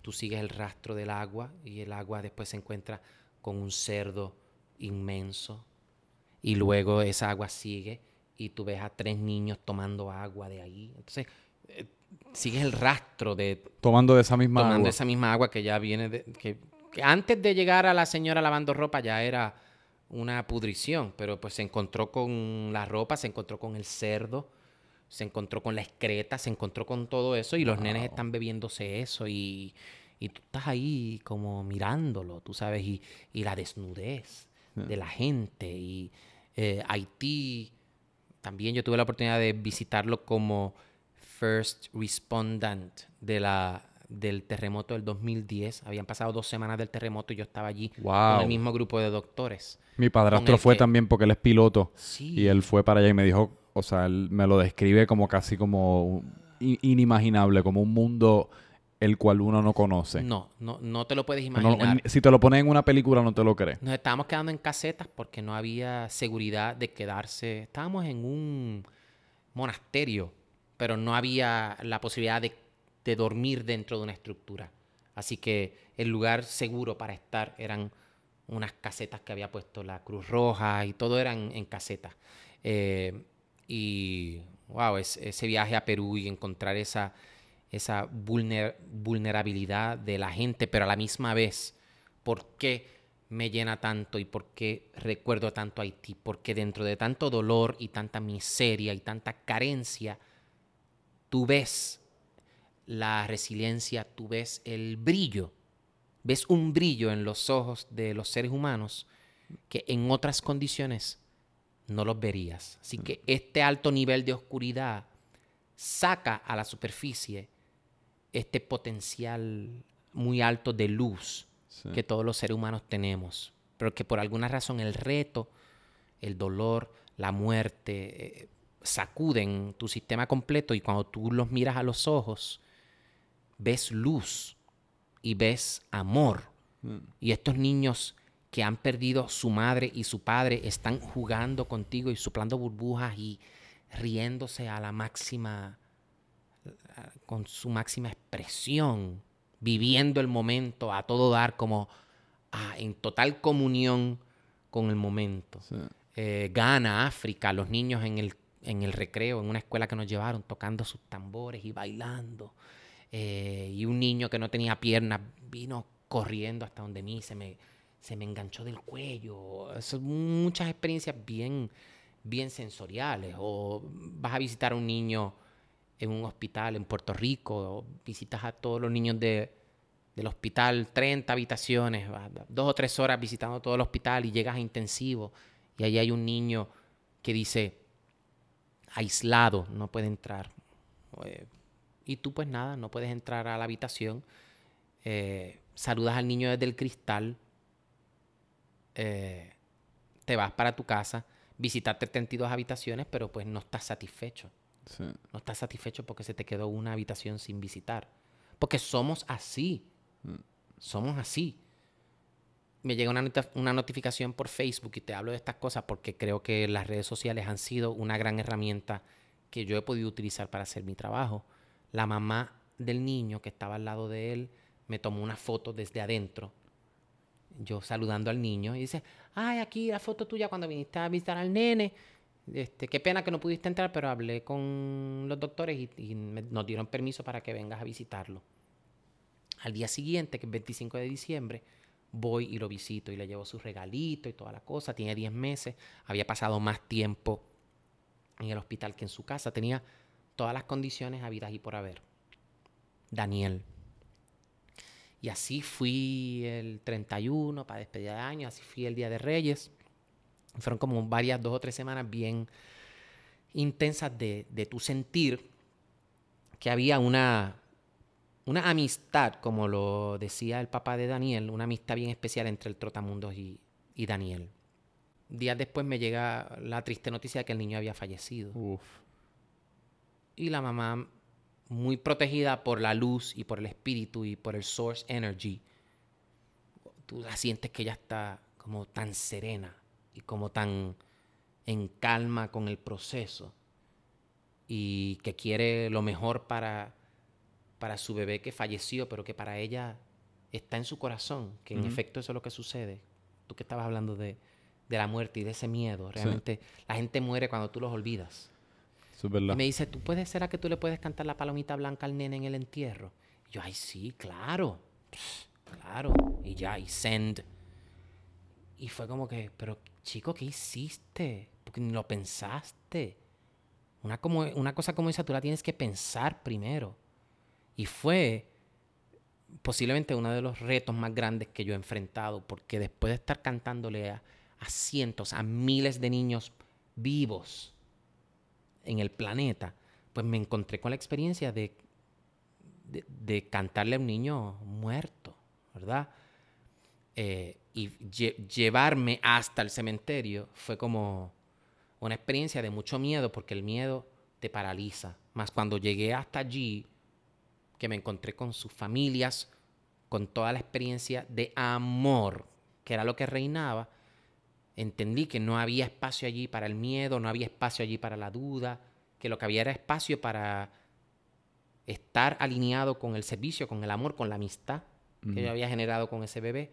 Speaker 2: tú sigues el rastro del agua y el agua después se encuentra con un cerdo inmenso y luego esa agua sigue y tú ves a tres niños tomando agua de ahí. Entonces, eh, sigues el rastro de
Speaker 1: Tomando de esa misma
Speaker 2: tomando
Speaker 1: agua.
Speaker 2: esa misma agua que ya viene de, que, que antes de llegar a la señora lavando ropa ya era una pudrición, pero pues se encontró con la ropa, se encontró con el cerdo, se encontró con la excreta, se encontró con todo eso y los nenes están bebiéndose eso y, y tú estás ahí como mirándolo, tú sabes, y, y la desnudez de la gente y eh, Haití, también yo tuve la oportunidad de visitarlo como first respondent de la, del terremoto del 2010. Habían pasado dos semanas del terremoto y yo estaba allí con el mismo grupo de doctores.
Speaker 1: Mi padrastro fue
Speaker 2: que-
Speaker 1: también porque él es piloto.
Speaker 2: Sí.
Speaker 1: Y él fue para allá y me dijo, o sea, él me lo describe como casi como inimaginable, como un mundo el cual uno no conoce.
Speaker 2: No, no, no te lo puedes
Speaker 1: no-
Speaker 2: imaginar.
Speaker 1: si te lo pones en una película no te lo crees.
Speaker 2: Nos estábamos quedando en casetas porque no había seguridad de quedarse. Estábamos en un monasterio, pero no había la posibilidad de, de dormir dentro de una estructura. Así que el lugar seguro para estar eran unas casetas que había puesto la Cruz Roja y todo eran en casetas. Eh, y wow, es- ese viaje a Perú y encontrar esa, esa vulner- vulnerabilidad de la gente, pero a la misma vez, ¿por qué me llena tanto y por qué recuerdo tanto a Haití? Porque dentro de tanto dolor y tanta miseria y tanta carencia, tú ves la resiliencia, tú ves el brillo, ves un brillo en los ojos de los seres humanos que en otras condiciones no los verías. Así que este alto nivel de oscuridad saca a la superficie este potencial muy alto de luz
Speaker 1: Sí.
Speaker 2: que todos los seres humanos tenemos, pero que por alguna razón el reto, el dolor, la muerte eh, sacuden tu sistema completo y cuando tú los miras a los ojos, ves luz y ves amor. Y estos niños que han perdido su madre y su padre están jugando contigo y soplando burbujas y riéndose a la máxima, con su máxima expresión, viviendo el momento a todo dar como ah, en total comunión con el momento.
Speaker 1: Sí.
Speaker 2: Eh, Ghana, África, los niños en el, en el recreo, en una escuela que nos llevaron, tocando sus tambores y bailando. Eh, y un niño que no tenía piernas vino corriendo hasta donde mí, se me, se me enganchó del cuello. Son muchas experiencias bien, bien sensoriales. O vas a visitar a un niño en un hospital en Puerto Rico, o visitas a todos los niños de, del hospital, 30 habitaciones, dos o tres horas visitando todo el hospital y llegas a intensivo y ahí hay un niño que dice aislado, no puede entrar. Eh, y tú pues nada, no puedes entrar a la habitación. Eh, saludas al niño desde el cristal, eh, te vas para tu casa, visitaste 32 habitaciones, pero pues no estás satisfecho.
Speaker 1: Sí.
Speaker 2: No estás satisfecho porque se te quedó una habitación sin visitar. Porque somos así. Somos así. Me llega una, una notificación por Facebook y te hablo de estas cosas porque creo que las redes sociales han sido una gran herramienta que yo he podido utilizar para hacer mi trabajo. La mamá del niño que estaba al lado de él me tomó una foto desde adentro. Yo saludando al niño y dice, ay, aquí la foto tuya cuando viniste a visitar al nene. este, qué pena que no pudiste entrar, pero hablé con los doctores y, nos dieron permiso para que vengas a visitarlo. Al día siguiente, que es 25 de diciembre, voy y lo visito y le llevo su regalito y toda la cosa. Tiene 10 meses, había pasado más tiempo en el hospital que en su casa. Tenía todas las condiciones habidas y por haber. Daniel. Y así fui el 31 para despedida de año, así fui el Día de Reyes. Fueron como varias, dos o tres semanas bien intensas de, de tu sentir que había una, una amistad, como lo decía el papá de Daniel, una amistad bien especial entre el Trotamundos y, y Daniel. Días después me llega la triste noticia de que el niño había fallecido.
Speaker 1: Uf.
Speaker 2: Y la mamá, muy protegida por la luz y por el espíritu y por el source energy, tú la sientes que ella está como tan serena y como tan en calma con el proceso y que quiere lo mejor para, para su bebé que falleció, pero que para ella está en su corazón, que en efecto eso es lo que sucede. Tú que estabas hablando de, de la muerte y de ese miedo, realmente la gente muere cuando tú los olvidas. Y me dice, ¿tú puedes, será que tú le puedes cantar la palomita blanca al nene en el entierro? Y yo, ay, sí, claro. Claro. Y ya, y send. Y fue como que, pero chico, ¿qué hiciste? Porque ni lo pensaste. Una, como, una cosa como esa tú la tienes que pensar primero. Y fue posiblemente uno de los retos más grandes que yo he enfrentado, porque después de estar cantándole a, a cientos, a miles de niños vivos en el planeta, pues me encontré con la experiencia de, de, cantarle a un niño muerto, ¿verdad? Eh, y lle- llevarme hasta el cementerio fue como una experiencia de mucho miedo, porque el miedo te paraliza. Más cuando llegué hasta allí, que me encontré con sus familias, con toda la experiencia de amor, que era lo que reinaba, entendí que no había espacio allí para el miedo, no había espacio allí para la duda, que lo que había era espacio para estar alineado con el servicio, con el amor, con la amistad que yo había generado con ese bebé.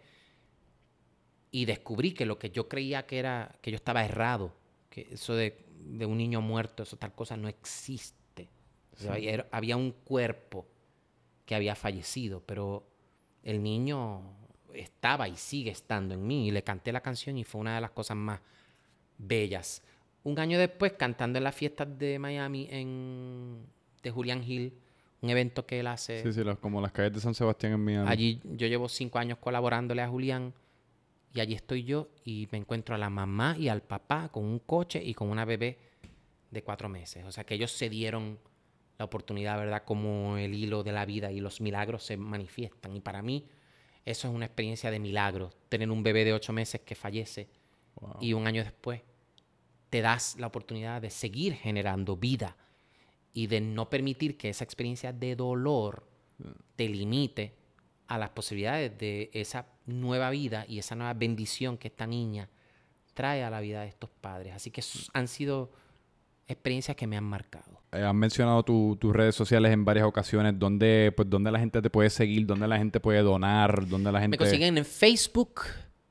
Speaker 2: Y descubrí que lo que yo creía que era, que yo estaba errado, que eso de, de un niño muerto, eso tal cosa no existe. O sea,
Speaker 1: Sí.
Speaker 2: había un cuerpo que había fallecido, pero el niño estaba y sigue estando en mí. Y le canté la canción y fue una de las cosas más bellas. Un año después, cantando en las fiestas de Miami en, de Julian Hill, un evento que él hace.
Speaker 1: Sí, sí, como las calles de San Sebastián en Miami.
Speaker 2: Allí yo llevo cinco años colaborándole a Julián y allí estoy yo y me encuentro a la mamá y al papá con un coche y con una bebé de cuatro meses. O sea que ellos se dieron la oportunidad, ¿verdad? Como el hilo de la vida y los milagros se manifiestan. Y para mí eso es una experiencia de milagro. Tener un bebé de ocho meses que fallece
Speaker 1: Wow.
Speaker 2: y un año después te das la oportunidad de seguir generando vida y de no permitir que esa experiencia de dolor te limite a las posibilidades de esa nueva vida y esa nueva bendición que esta niña trae a la vida de estos padres. Así que s- han sido experiencias que me han marcado.
Speaker 1: Eh, has mencionado tu- tus redes sociales en varias ocasiones. ¿Dónde, pues, ¿Dónde la gente te puede seguir? ¿Dónde la gente puede donar? ¿Dónde la gente...?
Speaker 2: Me consiguen en Facebook,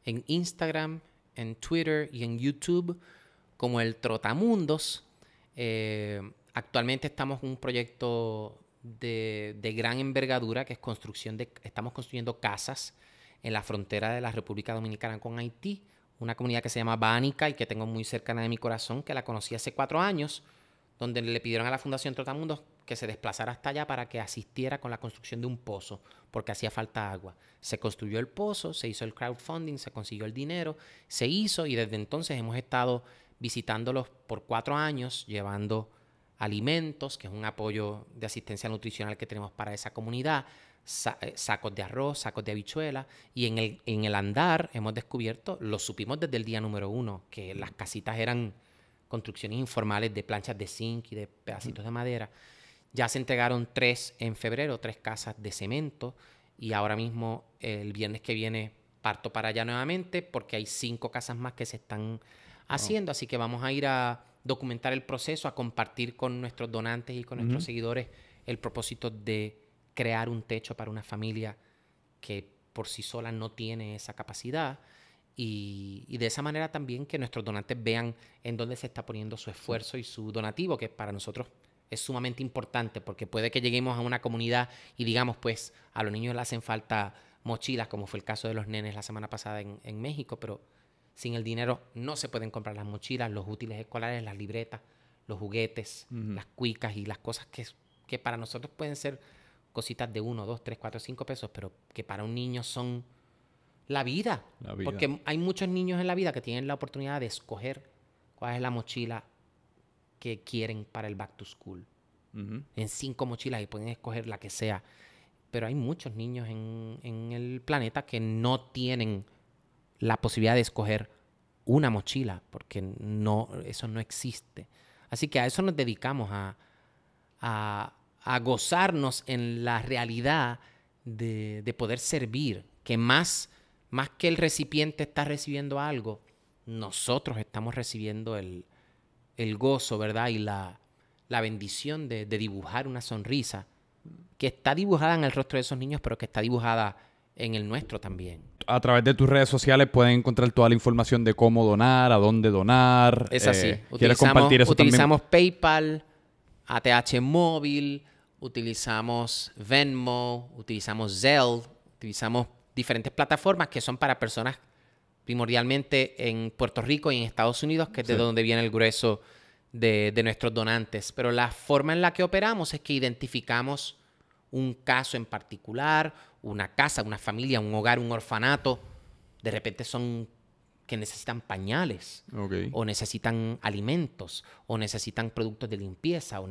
Speaker 2: en Instagram, en Twitter y en YouTube como el Trotamundos. Eh, actualmente estamos en un proyecto de, de gran envergadura que es construcción de... Estamos construyendo casas en la frontera de la República Dominicana con Haití. Una comunidad que se llama Bánica y que tengo muy cercana de mi corazón, que la conocí hace cuatro años, donde le pidieron a la Fundación Trotamundos que se desplazara hasta allá para que asistiera con la construcción de un pozo, porque hacía falta agua. Se construyó el pozo, se hizo el crowdfunding, se consiguió el dinero, se hizo y desde entonces hemos estado visitándolos por cuatro años, llevando alimentos, que es un apoyo de asistencia nutricional que tenemos para esa comunidad, sacos de arroz, sacos de habichuela, y en el, en el andar hemos descubierto, lo supimos desde el día número uno, que las casitas eran construcciones informales de planchas de zinc y de pedacitos de madera. Ya se entregaron tres en febrero, tres casas de cemento, y ahora mismo el viernes que viene parto para allá nuevamente porque hay cinco casas más que se están haciendo, así que vamos a ir a documentar el proceso, a compartir con nuestros donantes y con nuestros seguidores el propósito de crear un techo para una familia que por sí sola no tiene esa capacidad. Y, y de esa manera también que nuestros donantes vean en dónde se está poniendo su esfuerzo y su donativo, que para nosotros es sumamente importante porque puede que lleguemos a una comunidad y digamos, pues a los niños le hacen falta mochilas, como fue el caso de los nenes la semana pasada en, en México, pero sin el dinero no se pueden comprar las mochilas, los útiles escolares, las libretas, los juguetes, las cuicas y las cosas que, que para nosotros pueden ser cositas de uno, dos, tres, cuatro, cinco pesos, pero que para un niño son la vida.
Speaker 1: La vida.
Speaker 2: Porque hay muchos niños en la vida que tienen la oportunidad de escoger cuál es la mochila que quieren para el back to school. En cinco mochilas y pueden escoger la que sea. Pero hay muchos niños en, en el planeta que no tienen la posibilidad de escoger una mochila, porque no, eso no existe. Así que a eso nos dedicamos, a, a, a gozarnos en la realidad de, de poder servir, que más, más que el recipiente está recibiendo algo, nosotros estamos recibiendo el, el gozo, ¿verdad? Y la, la bendición de, de dibujar una sonrisa que está dibujada en el rostro de esos niños, pero que está dibujada en el nuestro también.
Speaker 1: A través de tus redes sociales pueden encontrar toda la información de cómo donar, a dónde donar.
Speaker 2: Es así.
Speaker 1: Eh, ¿Quieres compartir eso
Speaker 2: utilizamos PayPal, ATH móvil, utilizamos Venmo, utilizamos Zelle, utilizamos diferentes plataformas que son para personas primordialmente en Puerto Rico y en Estados Unidos, que es de donde viene el grueso de, de nuestros donantes. Pero la forma en la que operamos es que identificamos un caso en particular, una casa, una familia, un hogar, un orfanato. De repente son que necesitan pañales
Speaker 1: también? Ok.
Speaker 2: o necesitan alimentos, o necesitan productos de limpieza. O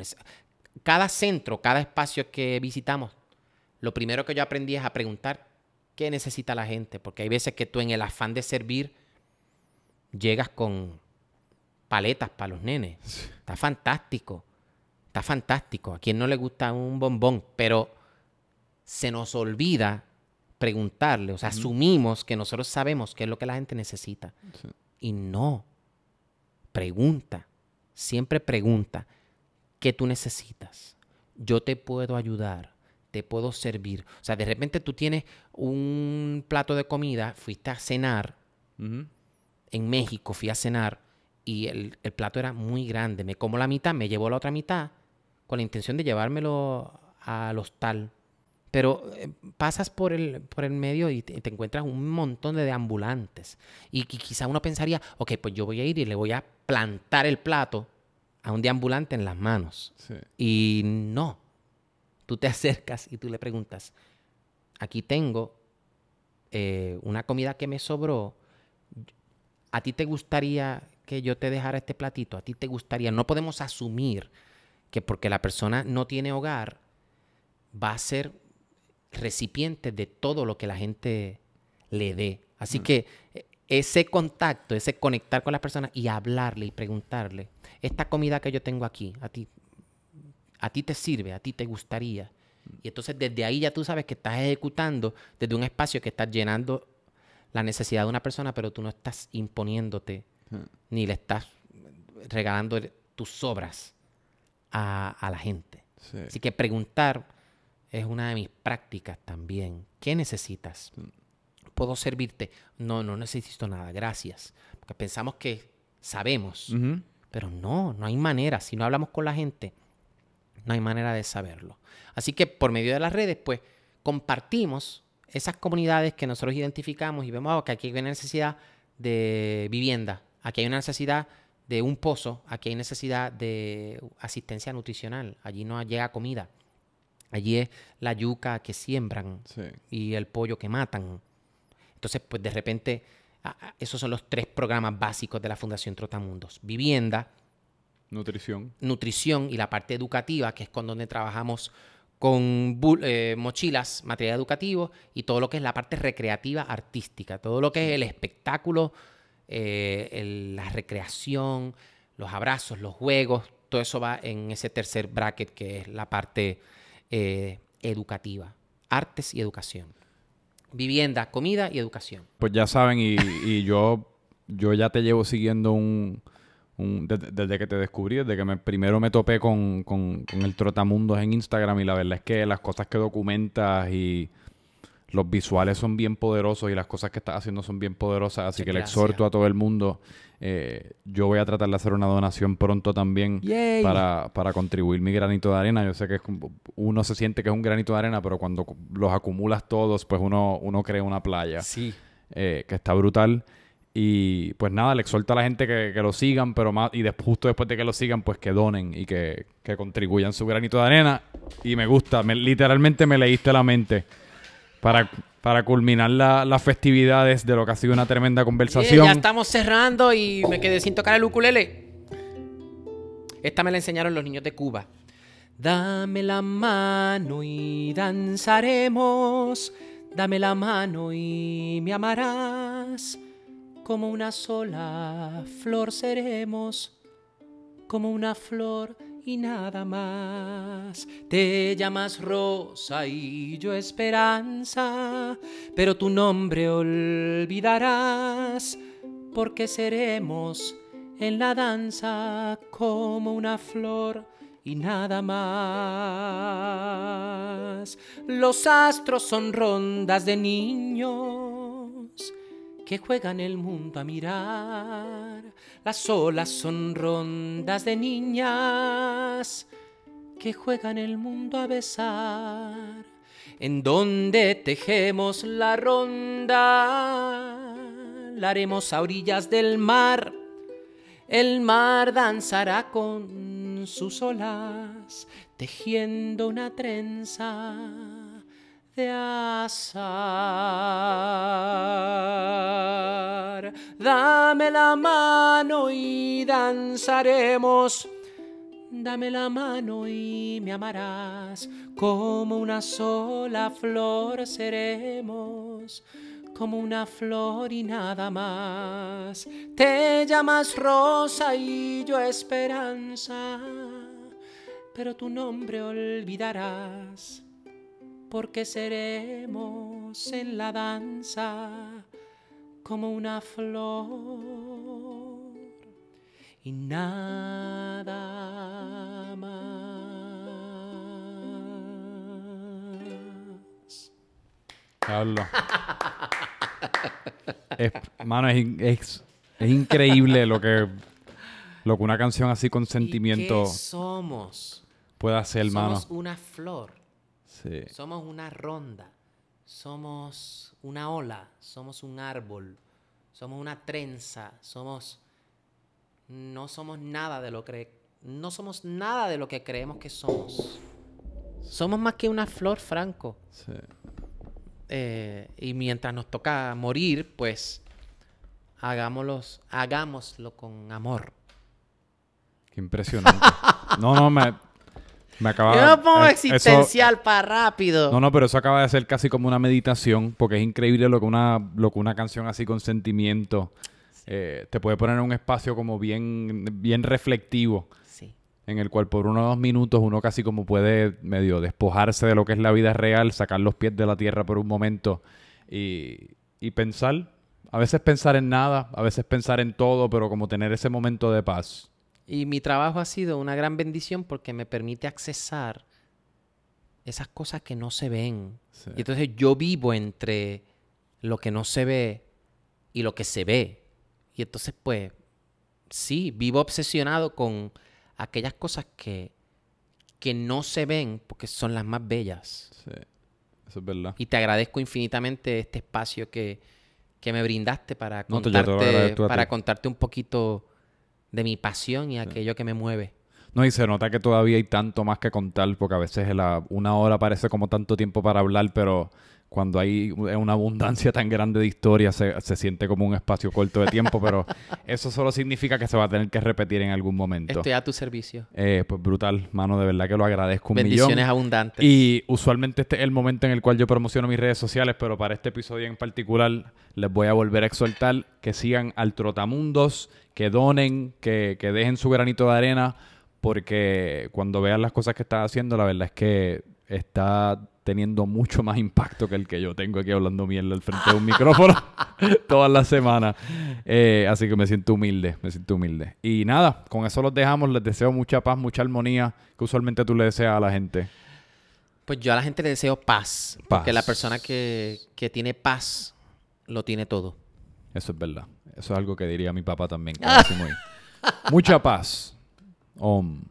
Speaker 2: cada centro, cada espacio que visitamos, lo primero que yo aprendí es a preguntar qué necesita la gente, porque hay veces que tú en el afán de servir llegas con paletas para los nenes. Está fantástico, está fantástico. A quien no le gusta un bombón, pero se nos olvida preguntarle, o sea, asumimos que nosotros sabemos qué es lo que la gente necesita.
Speaker 1: Sí.
Speaker 2: Y no. Pregunta. Siempre pregunta. ¿Qué tú necesitas? Yo te puedo ayudar. Te puedo servir. O sea, de repente tú tienes un plato de comida, fuiste a cenar en México, fui a cenar y el, el plato era muy grande. Me como la mitad, me llevo la otra mitad con la intención de llevármelo al hostal. Pero eh, pasas por el, por el medio y te, encuentras un montón de deambulantes. Y, qui- quizá uno pensaría, ok, pues yo voy a ir y le voy a plantar el plato a un deambulante en las manos.
Speaker 1: Sí.
Speaker 2: Y no. Tú te acercas y tú le preguntas, aquí tengo eh, una comida que me sobró. ¿A ti te gustaría que yo te dejara este platito? ¿A ti te gustaría? No podemos asumir que porque la persona no tiene hogar va a ser recipiente de todo lo que la gente le dé. Así que eh, ese contacto, ese conectar con la persona y hablarle y preguntarle, esta comida que yo tengo aquí, a ti, a ti te sirve, a ti te gustaría. Y entonces desde ahí ya tú sabes que estás ejecutando desde un espacio que estás llenando la necesidad de una persona, pero tú no estás imponiéndote ni le estás regalando tus sobras a, a la gente.
Speaker 1: Sí.
Speaker 2: Así que preguntar es una de mis prácticas también. ¿Qué necesitas? ¿Puedo servirte? No, no necesito nada, gracias. Porque pensamos que sabemos, pero no, no hay manera. Si no hablamos con la gente, no hay manera de saberlo. Así que por medio de las redes, pues compartimos esas comunidades que nosotros identificamos y vemos "Ah, que aquí hay una necesidad de vivienda, aquí hay una necesidad de un pozo, aquí hay necesidad de asistencia nutricional, allí no llega comida, allí es la yuca que siembran
Speaker 1: Sí.
Speaker 2: y el pollo que matan. Entonces, pues de repente, esos son los tres programas básicos de la Fundación Trotamundos. Vivienda,
Speaker 1: Nutrición.
Speaker 2: nutrición y la parte educativa, que es con donde trabajamos con eh, mochilas, material educativo y todo lo que es la parte recreativa artística, todo lo que es el espectáculo, eh, el- la recreación, los abrazos, los juegos, todo eso va en ese tercer bracket que es la parte eh, educativa, artes y educación. Vivienda, comida y educación.
Speaker 1: Pues ya saben, y, yo, yo ya te llevo siguiendo un, desde, que te descubrí, desde que me, primero me topé con, con el Trotamundos en Instagram y la verdad es que las cosas que documentas y los visuales son bien poderosos y las cosas que estás haciendo son bien poderosas. Así que le exhorto a todo el mundo. eh, yo voy a tratar de hacer una donación pronto también para, para contribuir mi granito de arena. Yo sé que es uno se siente que es un granito de arena, pero cuando cu- los acumulas todos, pues uno, uno crea una playa
Speaker 2: Sí.
Speaker 1: eh, que está brutal. Y pues nada, le exhorto a la gente que, que lo sigan, pero más, y después, justo después de que lo sigan, pues que donen y que, que contribuyan su granito de arena. Y me gusta, me- literalmente me leíste la mente para, para culminar la- las festividades de lo que ha sido una tremenda
Speaker 2: Yeah,
Speaker 1: conversación.
Speaker 2: ya estamos cerrando y me quedé sin tocar el ukulele. Esta me la enseñaron los niños de Cuba. Dame la mano y danzaremos. Dame la mano y me amarás. Como una sola flor seremos. Como una flor y nada más. Te llamas Rosa y yo Esperanza, pero tu nombre olvidarás, porque seremos en la danza como una flor y nada más. Los astros son rondas de niños que juegan el mundo a mirar. Las olas son rondas de niñas que juegan el mundo a besar. En donde tejemos la ronda, la haremos a orillas del mar. El mar danzará con sus olas, tejiendo una trenza de azar. Dame la mano y danzaremos. Dame la mano y me amarás. Como una sola flor seremos. Como una flor y nada más. Te llamas Rosa y yo Esperanza. Pero tu nombre olvidarás porque seremos en la danza como una flor y nada más.
Speaker 1: Diablo. es, mano, es, es- es increíble lo que, lo que una canción así con sentimiento
Speaker 2: ¿Y qué somos?
Speaker 1: puede hacer, hermano.
Speaker 2: Somos una flor,
Speaker 1: Sí.
Speaker 2: somos una ronda, somos una ola, somos un árbol, somos una trenza, somos no somos nada de lo que no somos nada de lo que creemos que somos. Somos más que una flor, Franco.
Speaker 1: sí.
Speaker 2: Eh, y mientras nos toca morir, pues hagámoslos, hagámoslo con amor.
Speaker 1: Qué impresionante. no, no, me, me acaba
Speaker 2: Yo me pongo
Speaker 1: eh, eso-
Speaker 2: existencial para rápido.
Speaker 1: No, no, pero eso acaba de ser casi como una meditación, porque es increíble lo que una, lo que una canción así con sentimiento eh, te puede poner en un espacio como bien, bien reflectivo,
Speaker 2: Sí.
Speaker 1: en el cual por unos dos minutos uno casi como puede medio despojarse de lo que es la vida real, sacar los pies de la tierra por un momento y, y pensar, a veces pensar en nada, a veces pensar en todo, pero como tener ese momento de paz.
Speaker 2: Y mi trabajo ha sido una gran bendición porque me permite accesar esas cosas que no se ven.
Speaker 1: Sí.
Speaker 2: Y entonces yo vivo entre lo que no se ve y lo que se ve. Y entonces, pues, sí, vivo obsesionado con aquellas cosas que, que no se ven porque son las más bellas.
Speaker 1: Sí, eso es verdad.
Speaker 2: Y te agradezco infinitamente este espacio que, que me brindaste para
Speaker 1: No,
Speaker 2: contarte, para contarte un poquito de mi pasión y aquello que me mueve.
Speaker 1: No, y se nota que todavía hay tanto más que contar, porque a veces la- una hora parece como tanto tiempo para hablar, pero cuando hay una abundancia tan grande de historia se, se siente como un espacio corto de tiempo, pero eso solo significa que se va a tener que repetir en algún momento.
Speaker 2: Estoy a tu servicio.
Speaker 1: Eh, pues brutal, mano, de verdad que lo agradezco un
Speaker 2: Bendiciones
Speaker 1: millón.
Speaker 2: abundantes.
Speaker 1: Y usualmente este es el momento en el cual yo promociono mis redes sociales, pero para este episodio en particular les voy a volver a exhortar que sigan al Trotamundos, que donen, que, que dejen su granito de arena, porque cuando vean las cosas que está haciendo, la verdad es que está teniendo mucho más impacto que el que yo tengo aquí hablando mierda al frente de un micrófono todas las semanas. Eh, así que me siento humilde, me siento humilde. Y nada, con eso los dejamos. Les deseo mucha paz, mucha armonía que usualmente tú le deseas a la gente.
Speaker 2: Pues yo a la gente le deseo paz.
Speaker 1: Paz.
Speaker 2: Porque la persona que, que tiene paz lo tiene todo.
Speaker 1: Eso es verdad. Eso es algo que diría mi papá también. que. Mucha paz. Om.